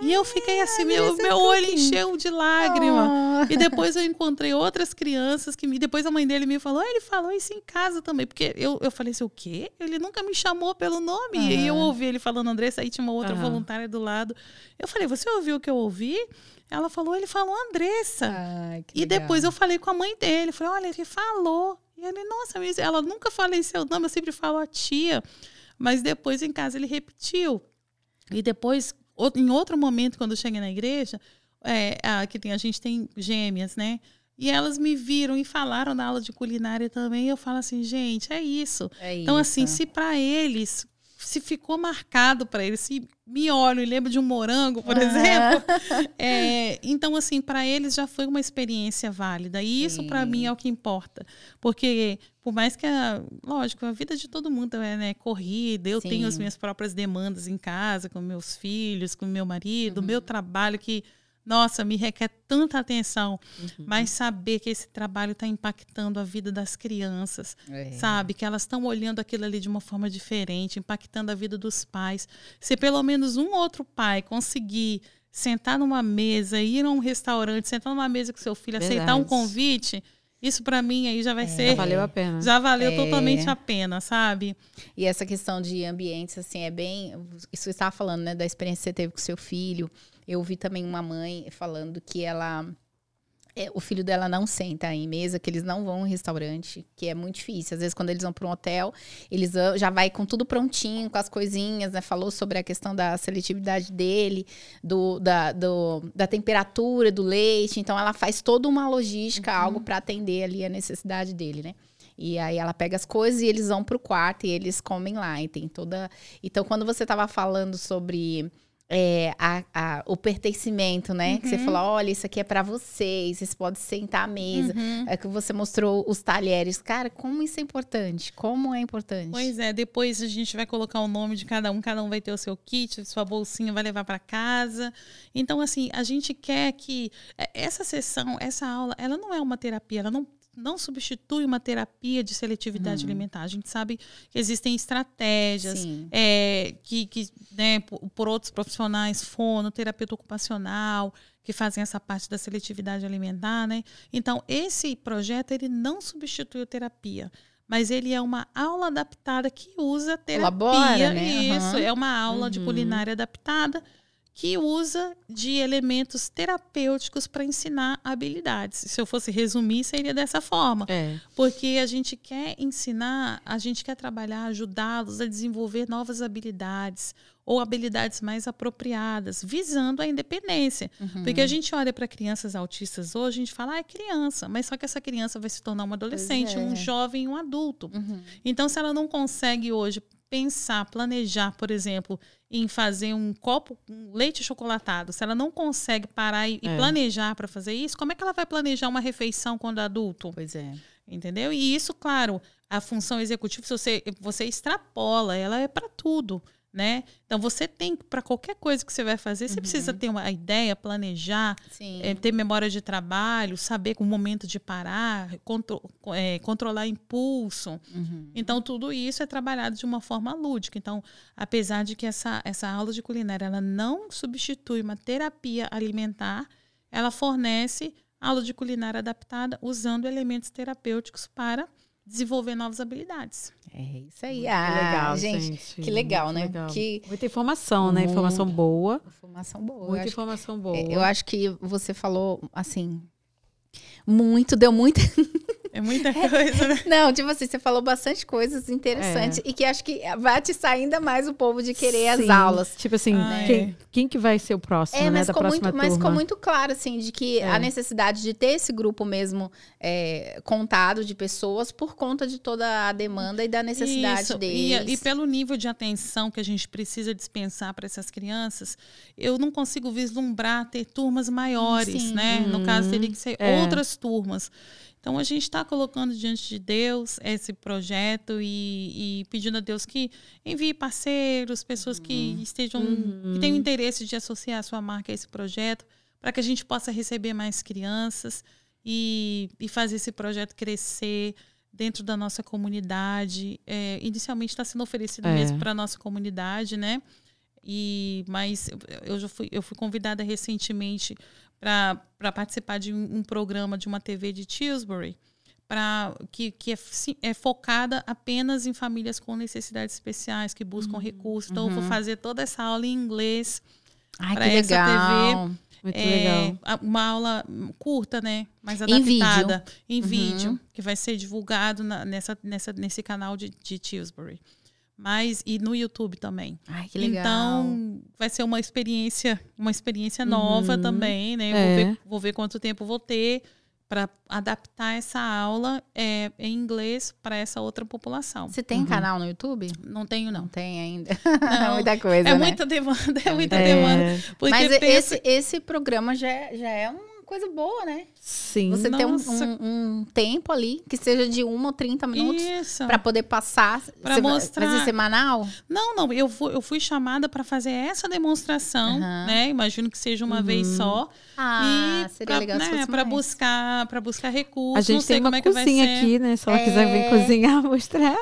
E eu fiquei assim, meu, meu olho encheu de lágrima. Ah. E depois eu encontrei outras crianças que me. Depois a mãe dele me falou, ah, ele falou isso em casa também. Porque eu, eu falei assim, o quê? Ele nunca me chamou pelo nome. E aí eu ouvi ele falando Andressa, aí tinha uma outra Aham. voluntária do lado. Eu falei, você ouviu o que eu ouvi? Ela falou, ele falou Andressa. E depois eu falei com a mãe dele, falei, olha, ele falou. E ele, nossa, mas ela nunca falei seu nome, eu sempre falo a tia. Mas depois em casa ele repetiu. E depois, em outro momento, quando eu cheguei na igreja, é, a, que tem, a gente tem gêmeas, né? E elas me viram e falaram na aula de culinária também. E eu falo assim, gente, é isso. É Então, assim, isso. se para eles, se ficou marcado para eles, se me olham e lembram de um morango, por Aham. exemplo, é, então, assim, para eles já foi uma experiência válida. E isso, para Sim. mim, é o que importa. Porque, por mais que, a, lógico, a vida de todo mundo é né, corrida, eu tenho as Sim. minhas próprias demandas em casa, com meus filhos, com meu marido, Uhum. o meu trabalho que, nossa, me requer tanta atenção. Uhum. Mas saber que esse trabalho está impactando a vida das crianças, É. sabe? Que elas estão olhando aquilo ali de uma forma diferente, impactando a vida dos pais. Se pelo menos um outro pai conseguir sentar numa mesa, ir a um restaurante, sentar numa mesa com seu filho, aceitar um Verdade. convite, isso para mim aí já vai Já ser. valeu a pena. Já valeu É. totalmente a pena, sabe? E essa questão de ambientes, assim, é bem. Isso você estava falando, né, da experiência que você teve com seu filho. Eu vi também uma mãe falando que ela. é, o filho dela não senta em mesa, que eles não vão em restaurante, que é muito difícil. Às vezes, quando eles vão para um hotel, eles já vai com tudo prontinho, com as coisinhas, né? Falou sobre a questão da seletividade dele, do, da, do- da temperatura do leite. Então, ela faz toda uma logística, algo para atender ali a necessidade dele, né? E aí ela pega as coisas e eles vão pro quarto e eles comem lá. E tem toda. Então, quando você tava falando sobre é, a- a- o pertencimento, né? Que você Uhum. falou, olha, isso aqui é para vocês, vocês podem sentar à mesa. Uhum. É que você mostrou os talheres. Cara, como isso é importante? Como é importante? Pois é, depois a gente vai colocar o nome de cada um, cada um vai ter o seu kit, sua bolsinha vai levar para casa. Então, assim, a gente quer que é, essa sessão, essa aula, ela não é uma terapia, ela não, não substitui uma terapia de seletividade alimentar. A gente sabe que existem estratégias, é, que, que né, por, por outros profissionais, fono, terapeuta ocupacional, que fazem essa parte da seletividade alimentar, né? Então, esse projeto, ele não substitui a terapia, mas ele é uma aula adaptada que usa terapia. Colabora, né? Isso, Aham. é uma aula de Uhum. culinária adaptada que usa de elementos terapêuticos para ensinar habilidades. Se eu fosse resumir, seria dessa forma. É. Porque a gente quer ensinar, a gente quer trabalhar, ajudá-los a desenvolver novas habilidades ou habilidades mais apropriadas, visando a independência. Uhum. Porque a gente olha para crianças autistas hoje, a gente fala, ah, é criança, mas só que essa criança vai se tornar um adolescente, é. um jovem, um adulto. Uhum. Então, se ela não consegue hoje pensar, planejar, por exemplo, em fazer um copo com leite chocolatado, se ela não consegue parar e, e É. planejar para fazer isso, como é que ela vai planejar uma refeição quando adulto? Pois é. Entendeu? E isso, claro, a função executiva, se você, você extrapola, ela é para tudo, né? Então você tem, para qualquer coisa que você vai fazer, você precisa ter uma ideia, planejar, é, ter memória de trabalho, saber o momento de parar, contro- é, controlar impulso. Uhum. Então, tudo isso é trabalhado de uma forma lúdica. Então, apesar de que essa, essa aula de culinária ela não substitui uma terapia alimentar, ela fornece aula de culinária adaptada usando elementos terapêuticos para desenvolver novas habilidades. É isso aí. Que Ah, legal, gente. gente. que legal, né? legal. Que- Muita informação, né? Informação boa. Informação boa. Muita informação boa. é, eu acho que você falou, assim, muito, deu muito. É muita coisa, né? Não, tipo assim, você falou bastante coisas interessantes e que acho que vai atiçar ainda mais o povo de querer as Sim. aulas. Tipo assim, Ah, quem, é. quem que vai ser o próximo, É, né? mas Da ficou, próxima muito, mas turma. ficou muito claro, assim, de que É. a necessidade de ter esse grupo mesmo é, contado de pessoas por conta de toda a demanda e da necessidade Isso. deles. E, e pelo nível de atenção que a gente precisa dispensar para essas crianças, eu não consigo vislumbrar ter turmas maiores, Sim. né? No caso, teria que ser É. outras turmas. Então, a gente está colocando diante de Deus esse projeto e, e pedindo a Deus que envie parceiros, pessoas que estejam, que tenham interesse de associar a sua marca a esse projeto, para que a gente possa receber mais crianças e, e fazer esse projeto crescer dentro da nossa comunidade. É, inicialmente está sendo oferecido É. mesmo para a nossa comunidade, né? E, mas eu- já fui, eu fui convidada recentemente para participar de um, um programa de uma TV de Tilbury, pra, que, que é, é focada apenas em famílias com necessidades especiais, que buscam recursos. Então, eu vou fazer toda essa aula em inglês. Que essa legal. Muito É, legal. Uma aula curta, né? Mais Em vídeo. adaptada. Em Uhum. vídeo. Que vai ser divulgado na- nessa, nessa, nesse canal de, de Tilbury. Mas, e no YouTube também. Ai, que legal. Então, vai ser uma experiência, uma experiência nova Uhum. também, né? É. Vou, ver, vou ver quanto tempo vou ter para adaptar essa aula é, em inglês para essa outra população. Você tem canal no YouTube? Não tenho, Não não. tem ainda. Não. muita coisa, É né? muita demanda, é muita É, demanda. Mas pensa- esse, esse programa já, é- já é uma coisa boa, né? Sim. Você ter um, Nossa. um- um tempo ali, que seja de uma ou 30 minutos, para poder passar. Vai mostrar. Fazer semanal? Não, não, eu fui, eu fui chamada para fazer essa demonstração, Aham. né? Imagino que seja uma vez só. Ah, e seria pra, legal se né, fosse pra mais. buscar, para buscar recursos. A gente não sei tem como uma é cozinha aqui, né? Se ela quiser vir É. cozinhar, mostrar.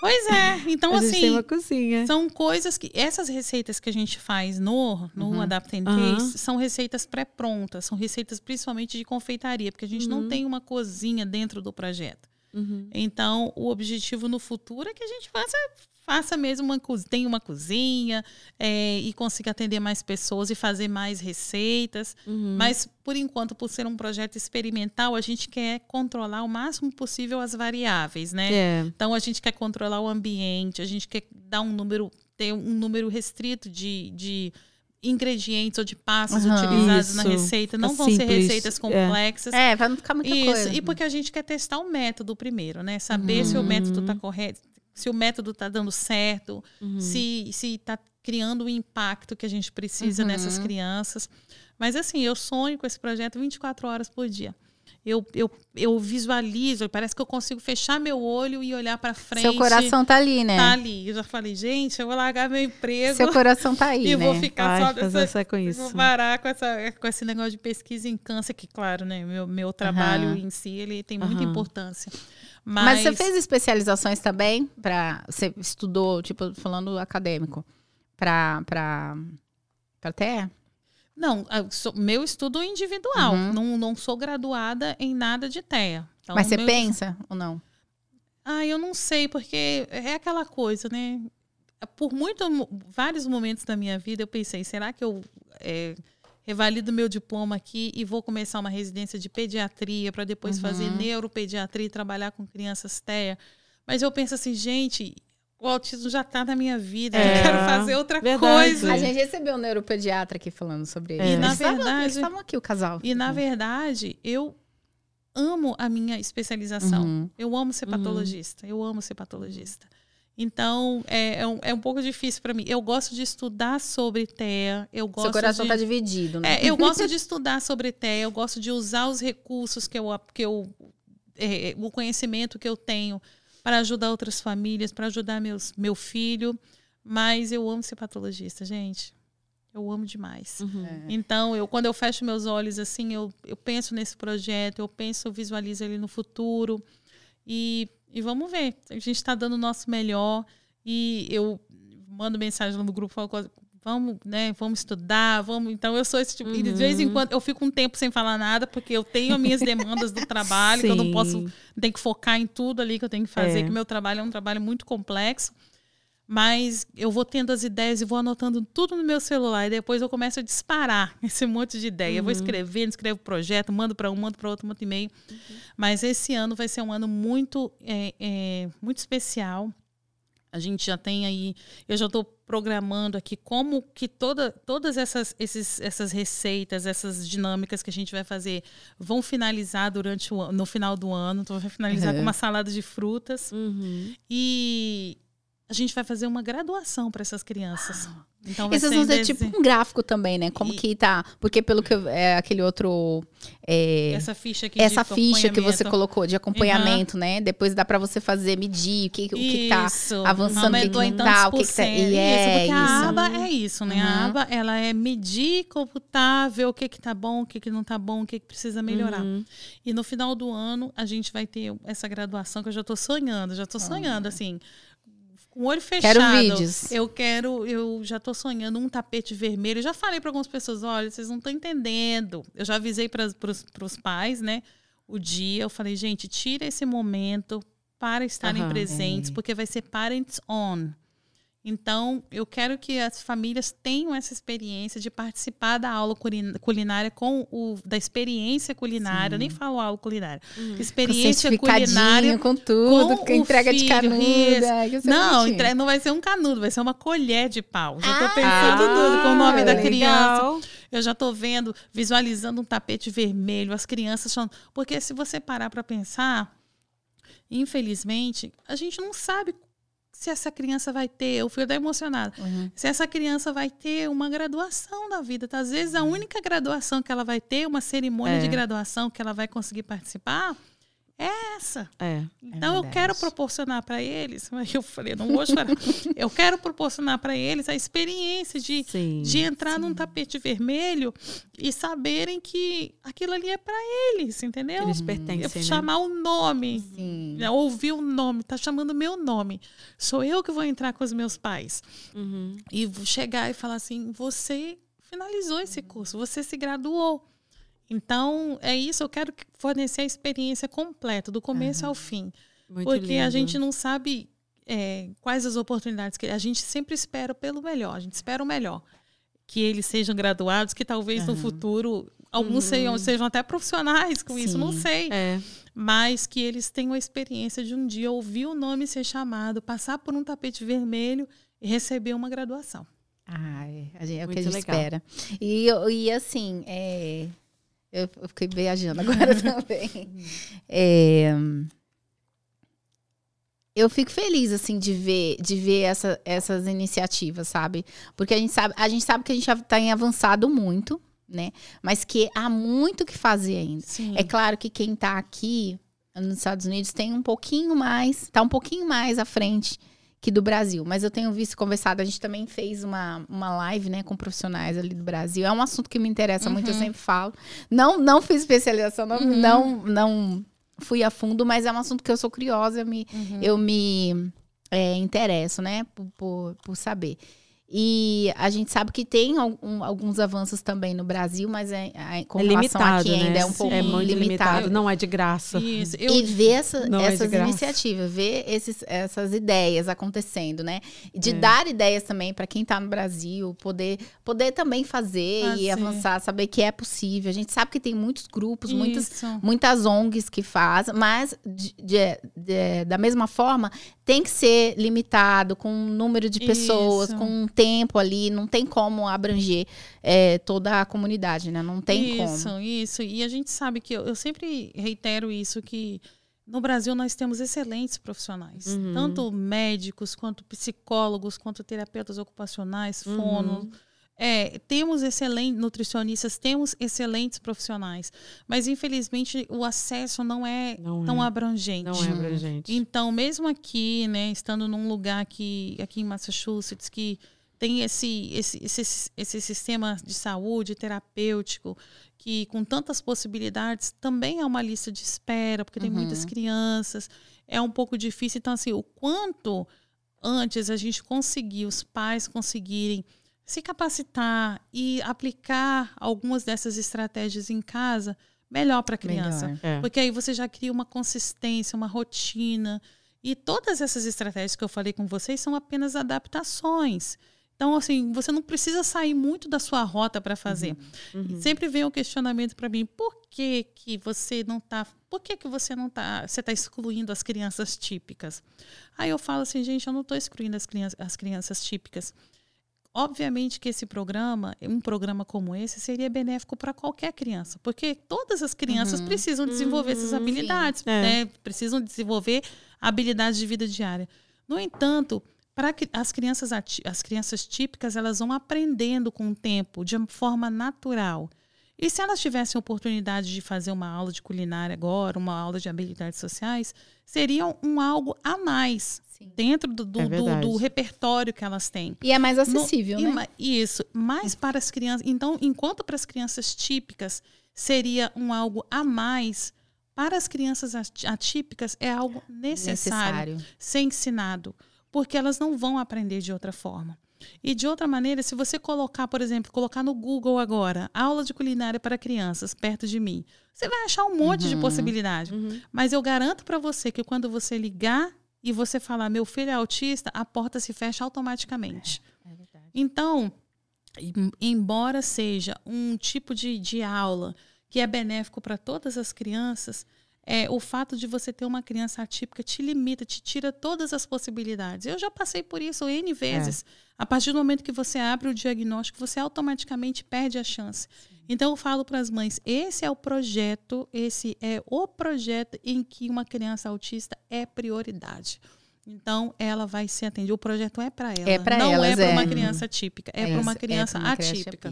Pois é. Então, a gente tem assim, uma cozinha. são coisas que. Essas receitas que a gente faz no, no Uhum. Adapt and Aham. Taste são receitas pré-prontas, são receitas principalmente de confeitaria, porque a gente não tem uma cozinha dentro do projeto. Uhum. Então, o objetivo no futuro é que a gente faça faça mesmo uma cozinha, tenha uma cozinha é, e consiga atender mais pessoas e fazer mais receitas. Uhum. Mas, por enquanto, por ser um projeto experimental, a gente quer controlar o máximo possível as variáveis, né? É. Então, a gente quer controlar o ambiente, a gente quer dar um número, ter um número restrito de, de ingredientes ou de passos Aham. utilizados na Isso. receita. Não Fica vão ser simples. receitas É. complexas. É, vai não ficar muita Isso, coisa. e porque a gente quer testar o método primeiro, né? Saber se o método está correto, se o método está dando certo, Uhum. se se está criando o impacto que a gente precisa Uhum. nessas crianças. Mas assim, eu sonho com esse projeto 24 horas por dia. Eu, eu, eu visualizo, parece que eu consigo fechar meu olho e olhar para frente. Seu coração tá ali, né? tá ali. Eu já falei, gente, eu vou largar meu emprego Seu coração tá aí, e né? vou ficar Vai só fazer dessa, com Vou isso. parar com, essa, com esse negócio de pesquisa em câncer, que, claro, né? Meu, meu trabalho Aham. em si ele tem muita importância. Mas... Mas, você fez especializações também para você estudou, tipo, falando acadêmico, para para para TE? Não, sou- meu estudo individual. Uhum. Não, não sou graduada em nada de TEA. Então, Mas você meu- pensa ou não? Ah, eu não sei, porque é aquela coisa, né? Por muito, vários momentos da minha vida eu pensei, será que eu é, revalido meu diploma aqui e vou começar uma residência de pediatria para depois fazer Uhum. neuropediatria e trabalhar com crianças TEA? Mas eu penso assim, gente, o autismo já está na minha vida, É, eu quero fazer outra verdade. coisa. A gente recebeu um neuropediatra aqui falando sobre É. isso. E, na Eles estavam- verdade- eles estavam aqui o casal. E na verdade, eu amo a minha especialização. Uhum. Eu amo ser Uhum. patologista. Eu amo ser patologista. Então, é, é, um, é um pouco difícil para mim. Eu gosto de estudar sobre TEA. Eu gosto Seu coração de... tá dividido, né? É, eu gosto de estudar sobre TEA, eu gosto de usar os recursos que eu, que eu é, o conhecimento que eu tenho para ajudar outras famílias, para ajudar meus, meu filho. Mas eu amo ser patologista, gente. Eu amo demais. Uhum. É. Então, eu, quando eu fecho meus olhos assim, eu, eu penso nesse projeto, eu penso, eu visualizo ele no futuro. E, e vamos ver. A gente está dando o nosso melhor. E eu mando mensagem no grupo, falo coisa, vamos, né, vamos estudar, vamos. Então, eu sou esse tipo. E de vez em Uhum. quando eu fico um tempo sem falar nada, porque eu tenho as minhas demandas do trabalho, que eu não posso. Tenho que focar em tudo ali que eu tenho que fazer, É. que meu trabalho é um trabalho muito complexo. Mas eu vou tendo as ideias e vou anotando tudo no meu celular. E depois eu começo a disparar esse monte de ideia. Eu vou escrevendo, escrevo projeto, mando para um, mando para outro, mando e-mail. Mas esse ano vai ser um ano muito, é, é, muito especial. A gente já tem aí, eu já estou programando aqui como que toda, todas essas, esses, essas receitas, essas dinâmicas que a gente vai fazer vão finalizar durante o, no final do ano. Então, vai finalizar Uhum. com uma salada de frutas. Uhum. E a gente vai fazer uma graduação para essas crianças. Então vai E vocês ser vão dezembro. tipo um gráfico também, né? Como E- que tá. Porque pelo que eu- é aquele outro. é, essa ficha aqui essa ficha que você colocou de acompanhamento, né? Depois dá pra você fazer, medir o que, o que tá. Isso. avançando, o que que não tantos tá, o que que tá- e Isso, é porque a isso. aba é isso, né? A Uhum. aba, ela é medir, computar, ver o que que tá bom, o que que não tá bom, o que que precisa melhorar. Uhum. E no final do ano, a gente vai ter essa graduação que eu já tô sonhando, já tô sonhando, assim, com o olho fechado. Quero vídeos. Eu quero, eu já tô sonhando um tapete vermelho. Eu já falei para algumas pessoas, olha, vocês não estão entendendo. Eu já avisei para os pais, né? O dia, eu falei, gente, tira esse momento para estarem Aham. presentes, É. porque vai ser parents on. Então, eu quero que as famílias tenham essa experiência de participar da aula culin- culinária com o da experiência culinária. Eu nem falo aula culinária. Com Experiência certificadinho, culinária com tudo, com com entrega de filho, isso. que você não, bonitinho. entre- não vai ser um canudo, vai ser uma colher de pau. Já tô Ah, pensando tudo com o nome da legal. criança. Eu já tô vendo, visualizando um tapete vermelho, as crianças falando. Porque se você parar para pensar, infelizmente, a gente não sabe se essa criança vai ter. Eu fui até emocionada. Uhum. Se essa criança vai ter uma graduação na vida. Tá? Às vezes, a única graduação que ela vai ter, uma cerimônia É. de graduação que ela vai conseguir participar, é essa. É. Então eu verdade. quero proporcionar para eles, mas eu falei, não vou chorar. eu quero proporcionar para eles a experiência de, Sim. de entrar num tapete vermelho e saberem que aquilo ali é para eles, entendeu? Eles Eu pertencem, né? chamar o nome, Sim. né, ouvir o nome, tá chamando meu nome. Sou eu que vou entrar com os meus pais Uhum. e vou chegar e falar assim: você finalizou esse curso, você se graduou. Então, é isso, eu quero que- fornecer a experiência completa, do começo ao fim. Muito Porque a lindo. gente não sabe é, quais as oportunidades que a gente sempre espera pelo melhor, a gente espera o melhor. Que eles sejam graduados, que talvez uhum. no futuro alguns uhum. sejam, sejam até profissionais com Sim. isso, não sei. É. Mas que eles tenham a experiência de um dia ouvir o nome ser chamado, passar por um tapete vermelho e receber uma graduação. Ah, é, é o que a gente legal. espera. E, e assim, é, eu, eu fiquei viajando agora também. É, eu fico feliz assim de ver de ver essa, essas iniciativas, sabe? Porque a gente sabe, a gente sabe que a gente está em avançado muito, né? Mas que há muito que fazer ainda. Sim. É claro que quem está aqui nos Estados Unidos tem um pouquinho mais, está um pouquinho mais à frente que do Brasil. Mas eu tenho visto conversado, a gente também fez uma, uma live, né, com profissionais ali do Brasil. É um assunto que me interessa uhum. muito, eu uhum. sempre falo. Não, não fiz especialização, não, uhum. não, não fui a fundo, mas é um assunto que eu sou curiosa, eu me, uhum. eu me é, interesso, né, por, por, por saber. E a gente sabe que tem algum, alguns avanços também no Brasil, mas é, é com é limitado, aqui né? ainda é um pouco é muito limitado. limitado. Não é de graça. Isso. Eu... E ver essa, é essas é iniciativas, ver esses, essas ideias acontecendo, né? De é. dar ideias também para quem está no Brasil, poder, poder também fazer ah, e sim. avançar, saber que é possível. A gente sabe que tem muitos grupos, muitas, muitas ONGs que fazem, mas de, de, de, da mesma forma tem que ser limitado com um número de pessoas, Isso. com um tempo ali, não tem como abranger é, toda a comunidade, né? Não tem isso, como. Isso, isso. E a gente sabe que eu, eu, sempre reitero isso que no Brasil nós temos excelentes profissionais, uhum. tanto médicos quanto psicólogos, quanto terapeutas ocupacionais, fonos. Uhum é, temos excelentes nutricionistas, temos excelentes profissionais, mas infelizmente o acesso não é não tão é. abrangente. Não é abrangente. Então, mesmo aqui, né, estando num lugar que aqui em Massachusetts que tem esse, esse, esse, esse sistema de saúde terapêutico que com tantas possibilidades também é uma lista de espera porque tem uhum. muitas crianças é um pouco difícil então assim o quanto antes a gente conseguir os pais conseguirem se capacitar e aplicar algumas dessas estratégias em casa, melhor para a criança. Melhor, é. Porque aí você já cria uma consistência, uma rotina. E todas essas estratégias que eu falei com vocês são apenas adaptações. Então, assim, você não precisa sair muito da sua rota para fazer. Uhum. Uhum. Sempre vem o um questionamento para mim: por que, que você não está. Por que, que você não está. Você está excluindo as crianças típicas? Aí eu falo assim, gente, eu não estou excluindo as crianças, as crianças típicas. Obviamente que esse programa, um programa como esse, seria benéfico para qualquer criança, porque todas as crianças uhum. precisam desenvolver uhum, essas habilidades, né? precisam desenvolver habilidades de vida diária. No entanto, para as crianças as crianças típicas, elas vão aprendendo com o tempo, de forma natural. E se elas tivessem oportunidade de fazer uma aula de culinária agora, uma aula de habilidades sociais, seria um algo a mais Sim. dentro do, do, é do, do, repertório que elas têm. E é mais acessível, no, né? Isso, mais para as crianças. Então, enquanto para as crianças típicas seria um algo a mais, para as crianças atípicas é algo necessário, necessário. ser ensinado, porque elas não vão aprender de outra forma. E de outra maneira, se você colocar, por exemplo, colocar no Google agora, aula de culinária para crianças perto de mim, você vai achar um monte uhum. de possibilidade. Uhum. Mas eu garanto para você que quando você ligar e você falar, meu filho é autista, a porta se fecha automaticamente. É, é. Então, embora seja um tipo de, de aula que é benéfico para todas as crianças, é, o fato de você ter uma criança atípica te limita, te tira todas as possibilidades. Eu já passei por isso N vezes. É. A partir do momento que você abre o diagnóstico, você automaticamente perde a chance. Sim. Então eu falo para as mães, esse é o projeto, esse é o projeto em que uma criança autista é prioridade. Então ela vai ser atendida. O projeto é para ela, é não elas, é para uma criança típica, é, é para uma criança é atípica.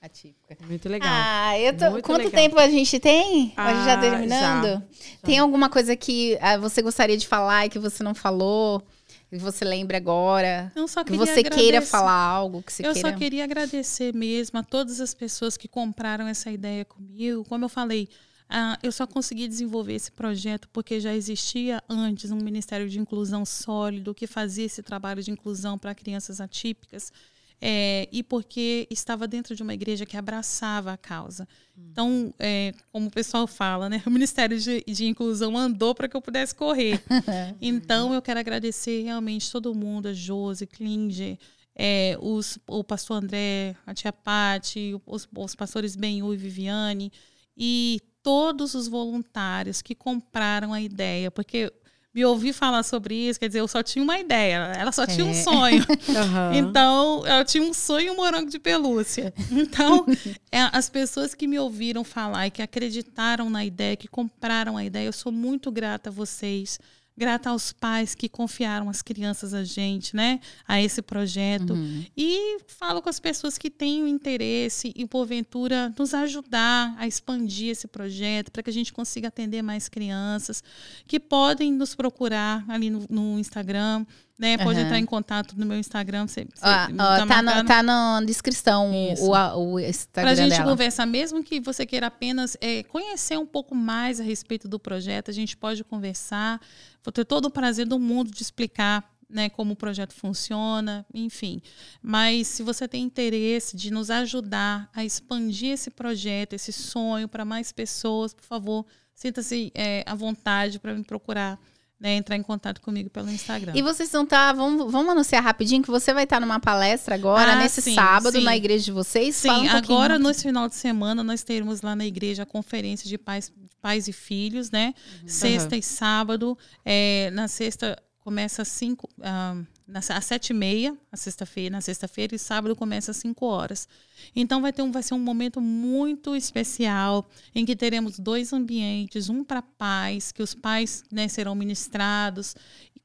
Atípica. Muito legal. Ah, eu tô... Quanto legal. tempo a gente tem? Ah, a gente já terminando? Já, já. Tem alguma coisa que ah, você gostaria de falar e que você não falou? que você lembra agora? Eu só que você agradecer. queira falar algo que você Eu queira... só queria agradecer mesmo a todas as pessoas que compraram essa ideia comigo. Como eu falei, uh, eu só consegui desenvolver esse projeto porque já existia antes um Ministério de Inclusão sólido que fazia esse trabalho de inclusão para crianças atípicas. É, e porque estava dentro de uma igreja que abraçava a causa. Então, é, como o pessoal fala, né, o Ministério de, de Inclusão andou para que eu pudesse correr. então, eu quero agradecer realmente todo mundo, a Josi, Klinger, é, os, o pastor André, a tia Pati, os, os pastores Benhu e Viviane, e todos os voluntários que compraram a ideia, porque me ouvir falar sobre isso, quer dizer, eu só tinha uma ideia, ela só tinha um é. sonho. Uhum. Então, eu tinha um sonho um morango de pelúcia. Então, é, as pessoas que me ouviram falar e que acreditaram na ideia, que compraram a ideia, eu sou muito grata a vocês grata aos pais que confiaram as crianças a gente, né, a esse projeto. Uhum. E falo com as pessoas que têm o interesse e, porventura, nos ajudar a expandir esse projeto para que a gente consiga atender mais crianças, que podem nos procurar ali no, no Instagram né? Pode uhum. entrar em contato no meu Instagram. Você, você ah, tá, tá, no, tá na descrição o, o Instagram. Pra gente dela. conversar, mesmo que você queira apenas é, conhecer um pouco mais a respeito do projeto, a gente pode conversar. Vou ter todo o prazer do mundo de explicar né, como o projeto funciona, enfim. Mas se você tem interesse de nos ajudar a expandir esse projeto, esse sonho para mais pessoas, por favor, sinta-se é, à vontade para me procurar né, entrar em contato comigo pelo Instagram. E vocês vão estar, tá, vamos, vamos anunciar rapidinho que você vai estar tá numa palestra agora, ah, nesse sim, sábado, sim. na igreja de vocês? Sim, um agora no final de semana nós teremos lá na igreja a conferência de pais, pais e filhos, né? Uhum. Sexta uhum. e sábado. É, na sexta começa às cinco, uh, às sete e meia, sexta-feira, na sexta-feira, e sábado começa às cinco horas. Então vai ter um, vai ser um momento muito especial em que teremos dois ambientes, um para pais, que os pais né, serão ministrados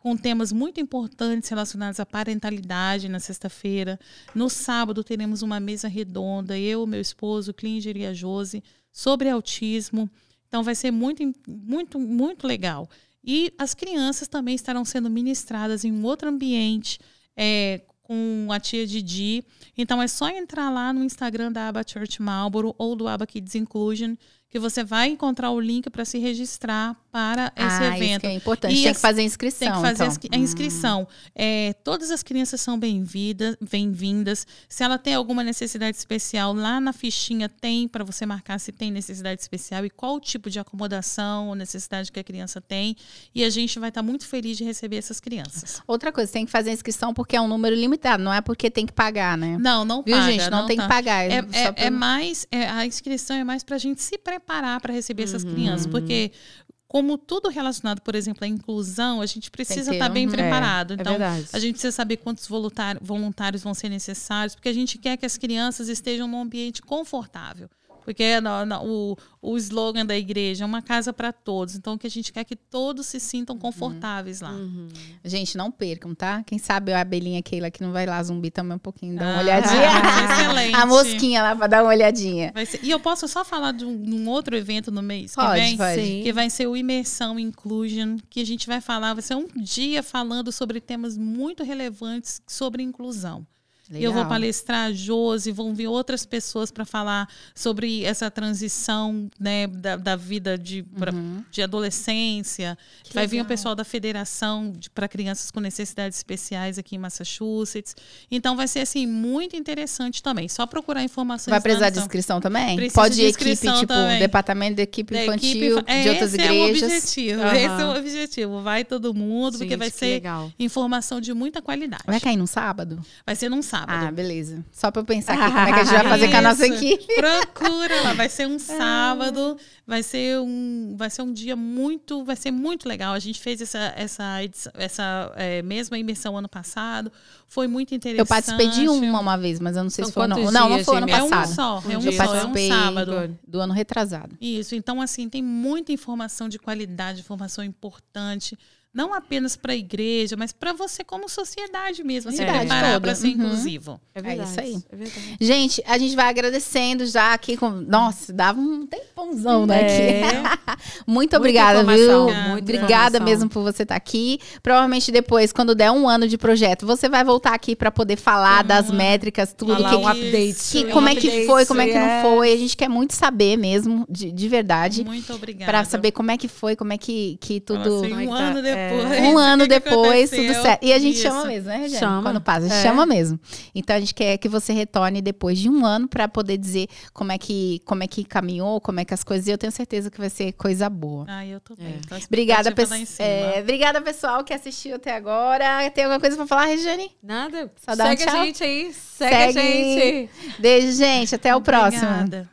com temas muito importantes relacionados à parentalidade na sexta-feira. No sábado teremos uma mesa redonda, eu, meu esposo, Klinger e a Josi, sobre autismo. Então vai ser muito, muito, muito legal. E as crianças também estarão sendo ministradas em um outro ambiente, é, com a tia Didi. Então é só entrar lá no Instagram da Aba Church Marlboro ou do Aba Kids Inclusion que você vai encontrar o link para se registrar para esse ah, evento. Isso é importante. E tem que fazer a inscrição. Tem que fazer então. a inscrição. Hum. É, todas as crianças são bem-vindas. Bem se ela tem alguma necessidade especial, lá na fichinha tem para você marcar se tem necessidade especial e qual tipo de acomodação ou necessidade que a criança tem. E a gente vai estar tá muito feliz de receber essas crianças. Outra coisa, tem que fazer a inscrição porque é um número limitado, não é porque tem que pagar, né? Não, não Viu, paga. gente? Não, não tem tá. que pagar. É, é, é mais, é, a inscrição é mais para a gente se preparar preparar para receber essas uhum. crianças, porque como tudo relacionado, por exemplo, à inclusão, a gente precisa estar tá bem um, preparado. É, então, é a gente precisa saber quantos voluntários vão ser necessários, porque a gente quer que as crianças estejam num ambiente confortável. Porque no, no, o, o slogan da igreja é uma casa para todos. Então, o que a gente quer é que todos se sintam uhum. confortáveis uhum. lá. Uhum. Gente, não percam, tá? Quem sabe a abelhinha Keila que não vai lá zumbi também um pouquinho, dar uma ah, olhadinha. excelente. a mosquinha lá para dar uma olhadinha. E eu posso só falar de um, um outro evento no mês pode, que vem? Pode. Que vai ser o Imersão Inclusion, que a gente vai falar, vai ser um dia falando sobre temas muito relevantes sobre inclusão. Legal. Eu vou palestrar a Josi, vão vir outras pessoas para falar sobre essa transição né, da, da vida de, pra, uhum. de adolescência. Que Vai legal. vir o pessoal da Federação para Crianças com Necessidades Especiais aqui em Massachusetts. Então vai ser assim muito interessante também. Só procurar informações. Vai precisar de inscrição também? Precisa Pode ir equipe, tipo, também. departamento de equipe da infantil equipe, de outras esse igrejas. É o objetivo. Uhum. Esse é o objetivo. Vai todo mundo, Gente, porque vai ser legal. informação de muita qualidade. Vai cair no sábado? Vai ser num sábado sábado. Ah, beleza. Só para eu pensar aqui como é que a gente vai fazer com a nossa equipe. Procura lá, vai ser um sábado, vai ser um, vai ser um dia muito, vai ser muito legal. A gente fez essa essa essa é, mesma imersão ano passado, foi muito interessante. Eu participei de uma uma vez, mas eu não sei São se foi não. Não, não foi ano passado. É um só, é um, eu participei é um sábado do ano retrasado. Isso, então assim, tem muita informação de qualidade, informação importante não apenas para a igreja, mas para você como sociedade mesmo, se preparar para ser uhum. inclusivo. É, verdade, é isso aí. É verdade. Gente, a gente vai agradecendo já aqui com, nossa, dava um tempãozão né, é. Muito obrigada, viu? Muito obrigada informação. mesmo por você estar tá aqui. Provavelmente depois, quando der um ano de projeto, você vai voltar aqui para poder falar uhum. das métricas, tudo que, um update, que, como é que foi, como é que não foi. A gente quer muito saber mesmo, de, de verdade. Muito obrigada. Para saber como é que foi, como é que que tudo Nossa, um ano depois depois. Um o ano que que depois, tudo certo. E a gente Isso. chama mesmo, né, Regiane? Chama. Quando passa, a gente É. chama mesmo. Então a gente quer que você retorne depois de um ano para poder dizer como é que como é que caminhou, como é que as coisas. E eu tenho certeza que vai ser coisa boa. Ah, eu tô bem. É. A Obrigada, pessoal. cima. obrigada, pessoal, que assistiu até agora. Tem alguma coisa pra falar, Regiane? Nada. Só dá um Segue tchau. a gente aí. Segue, a Segue. gente. Beijo, gente. Até o próximo. Obrigada.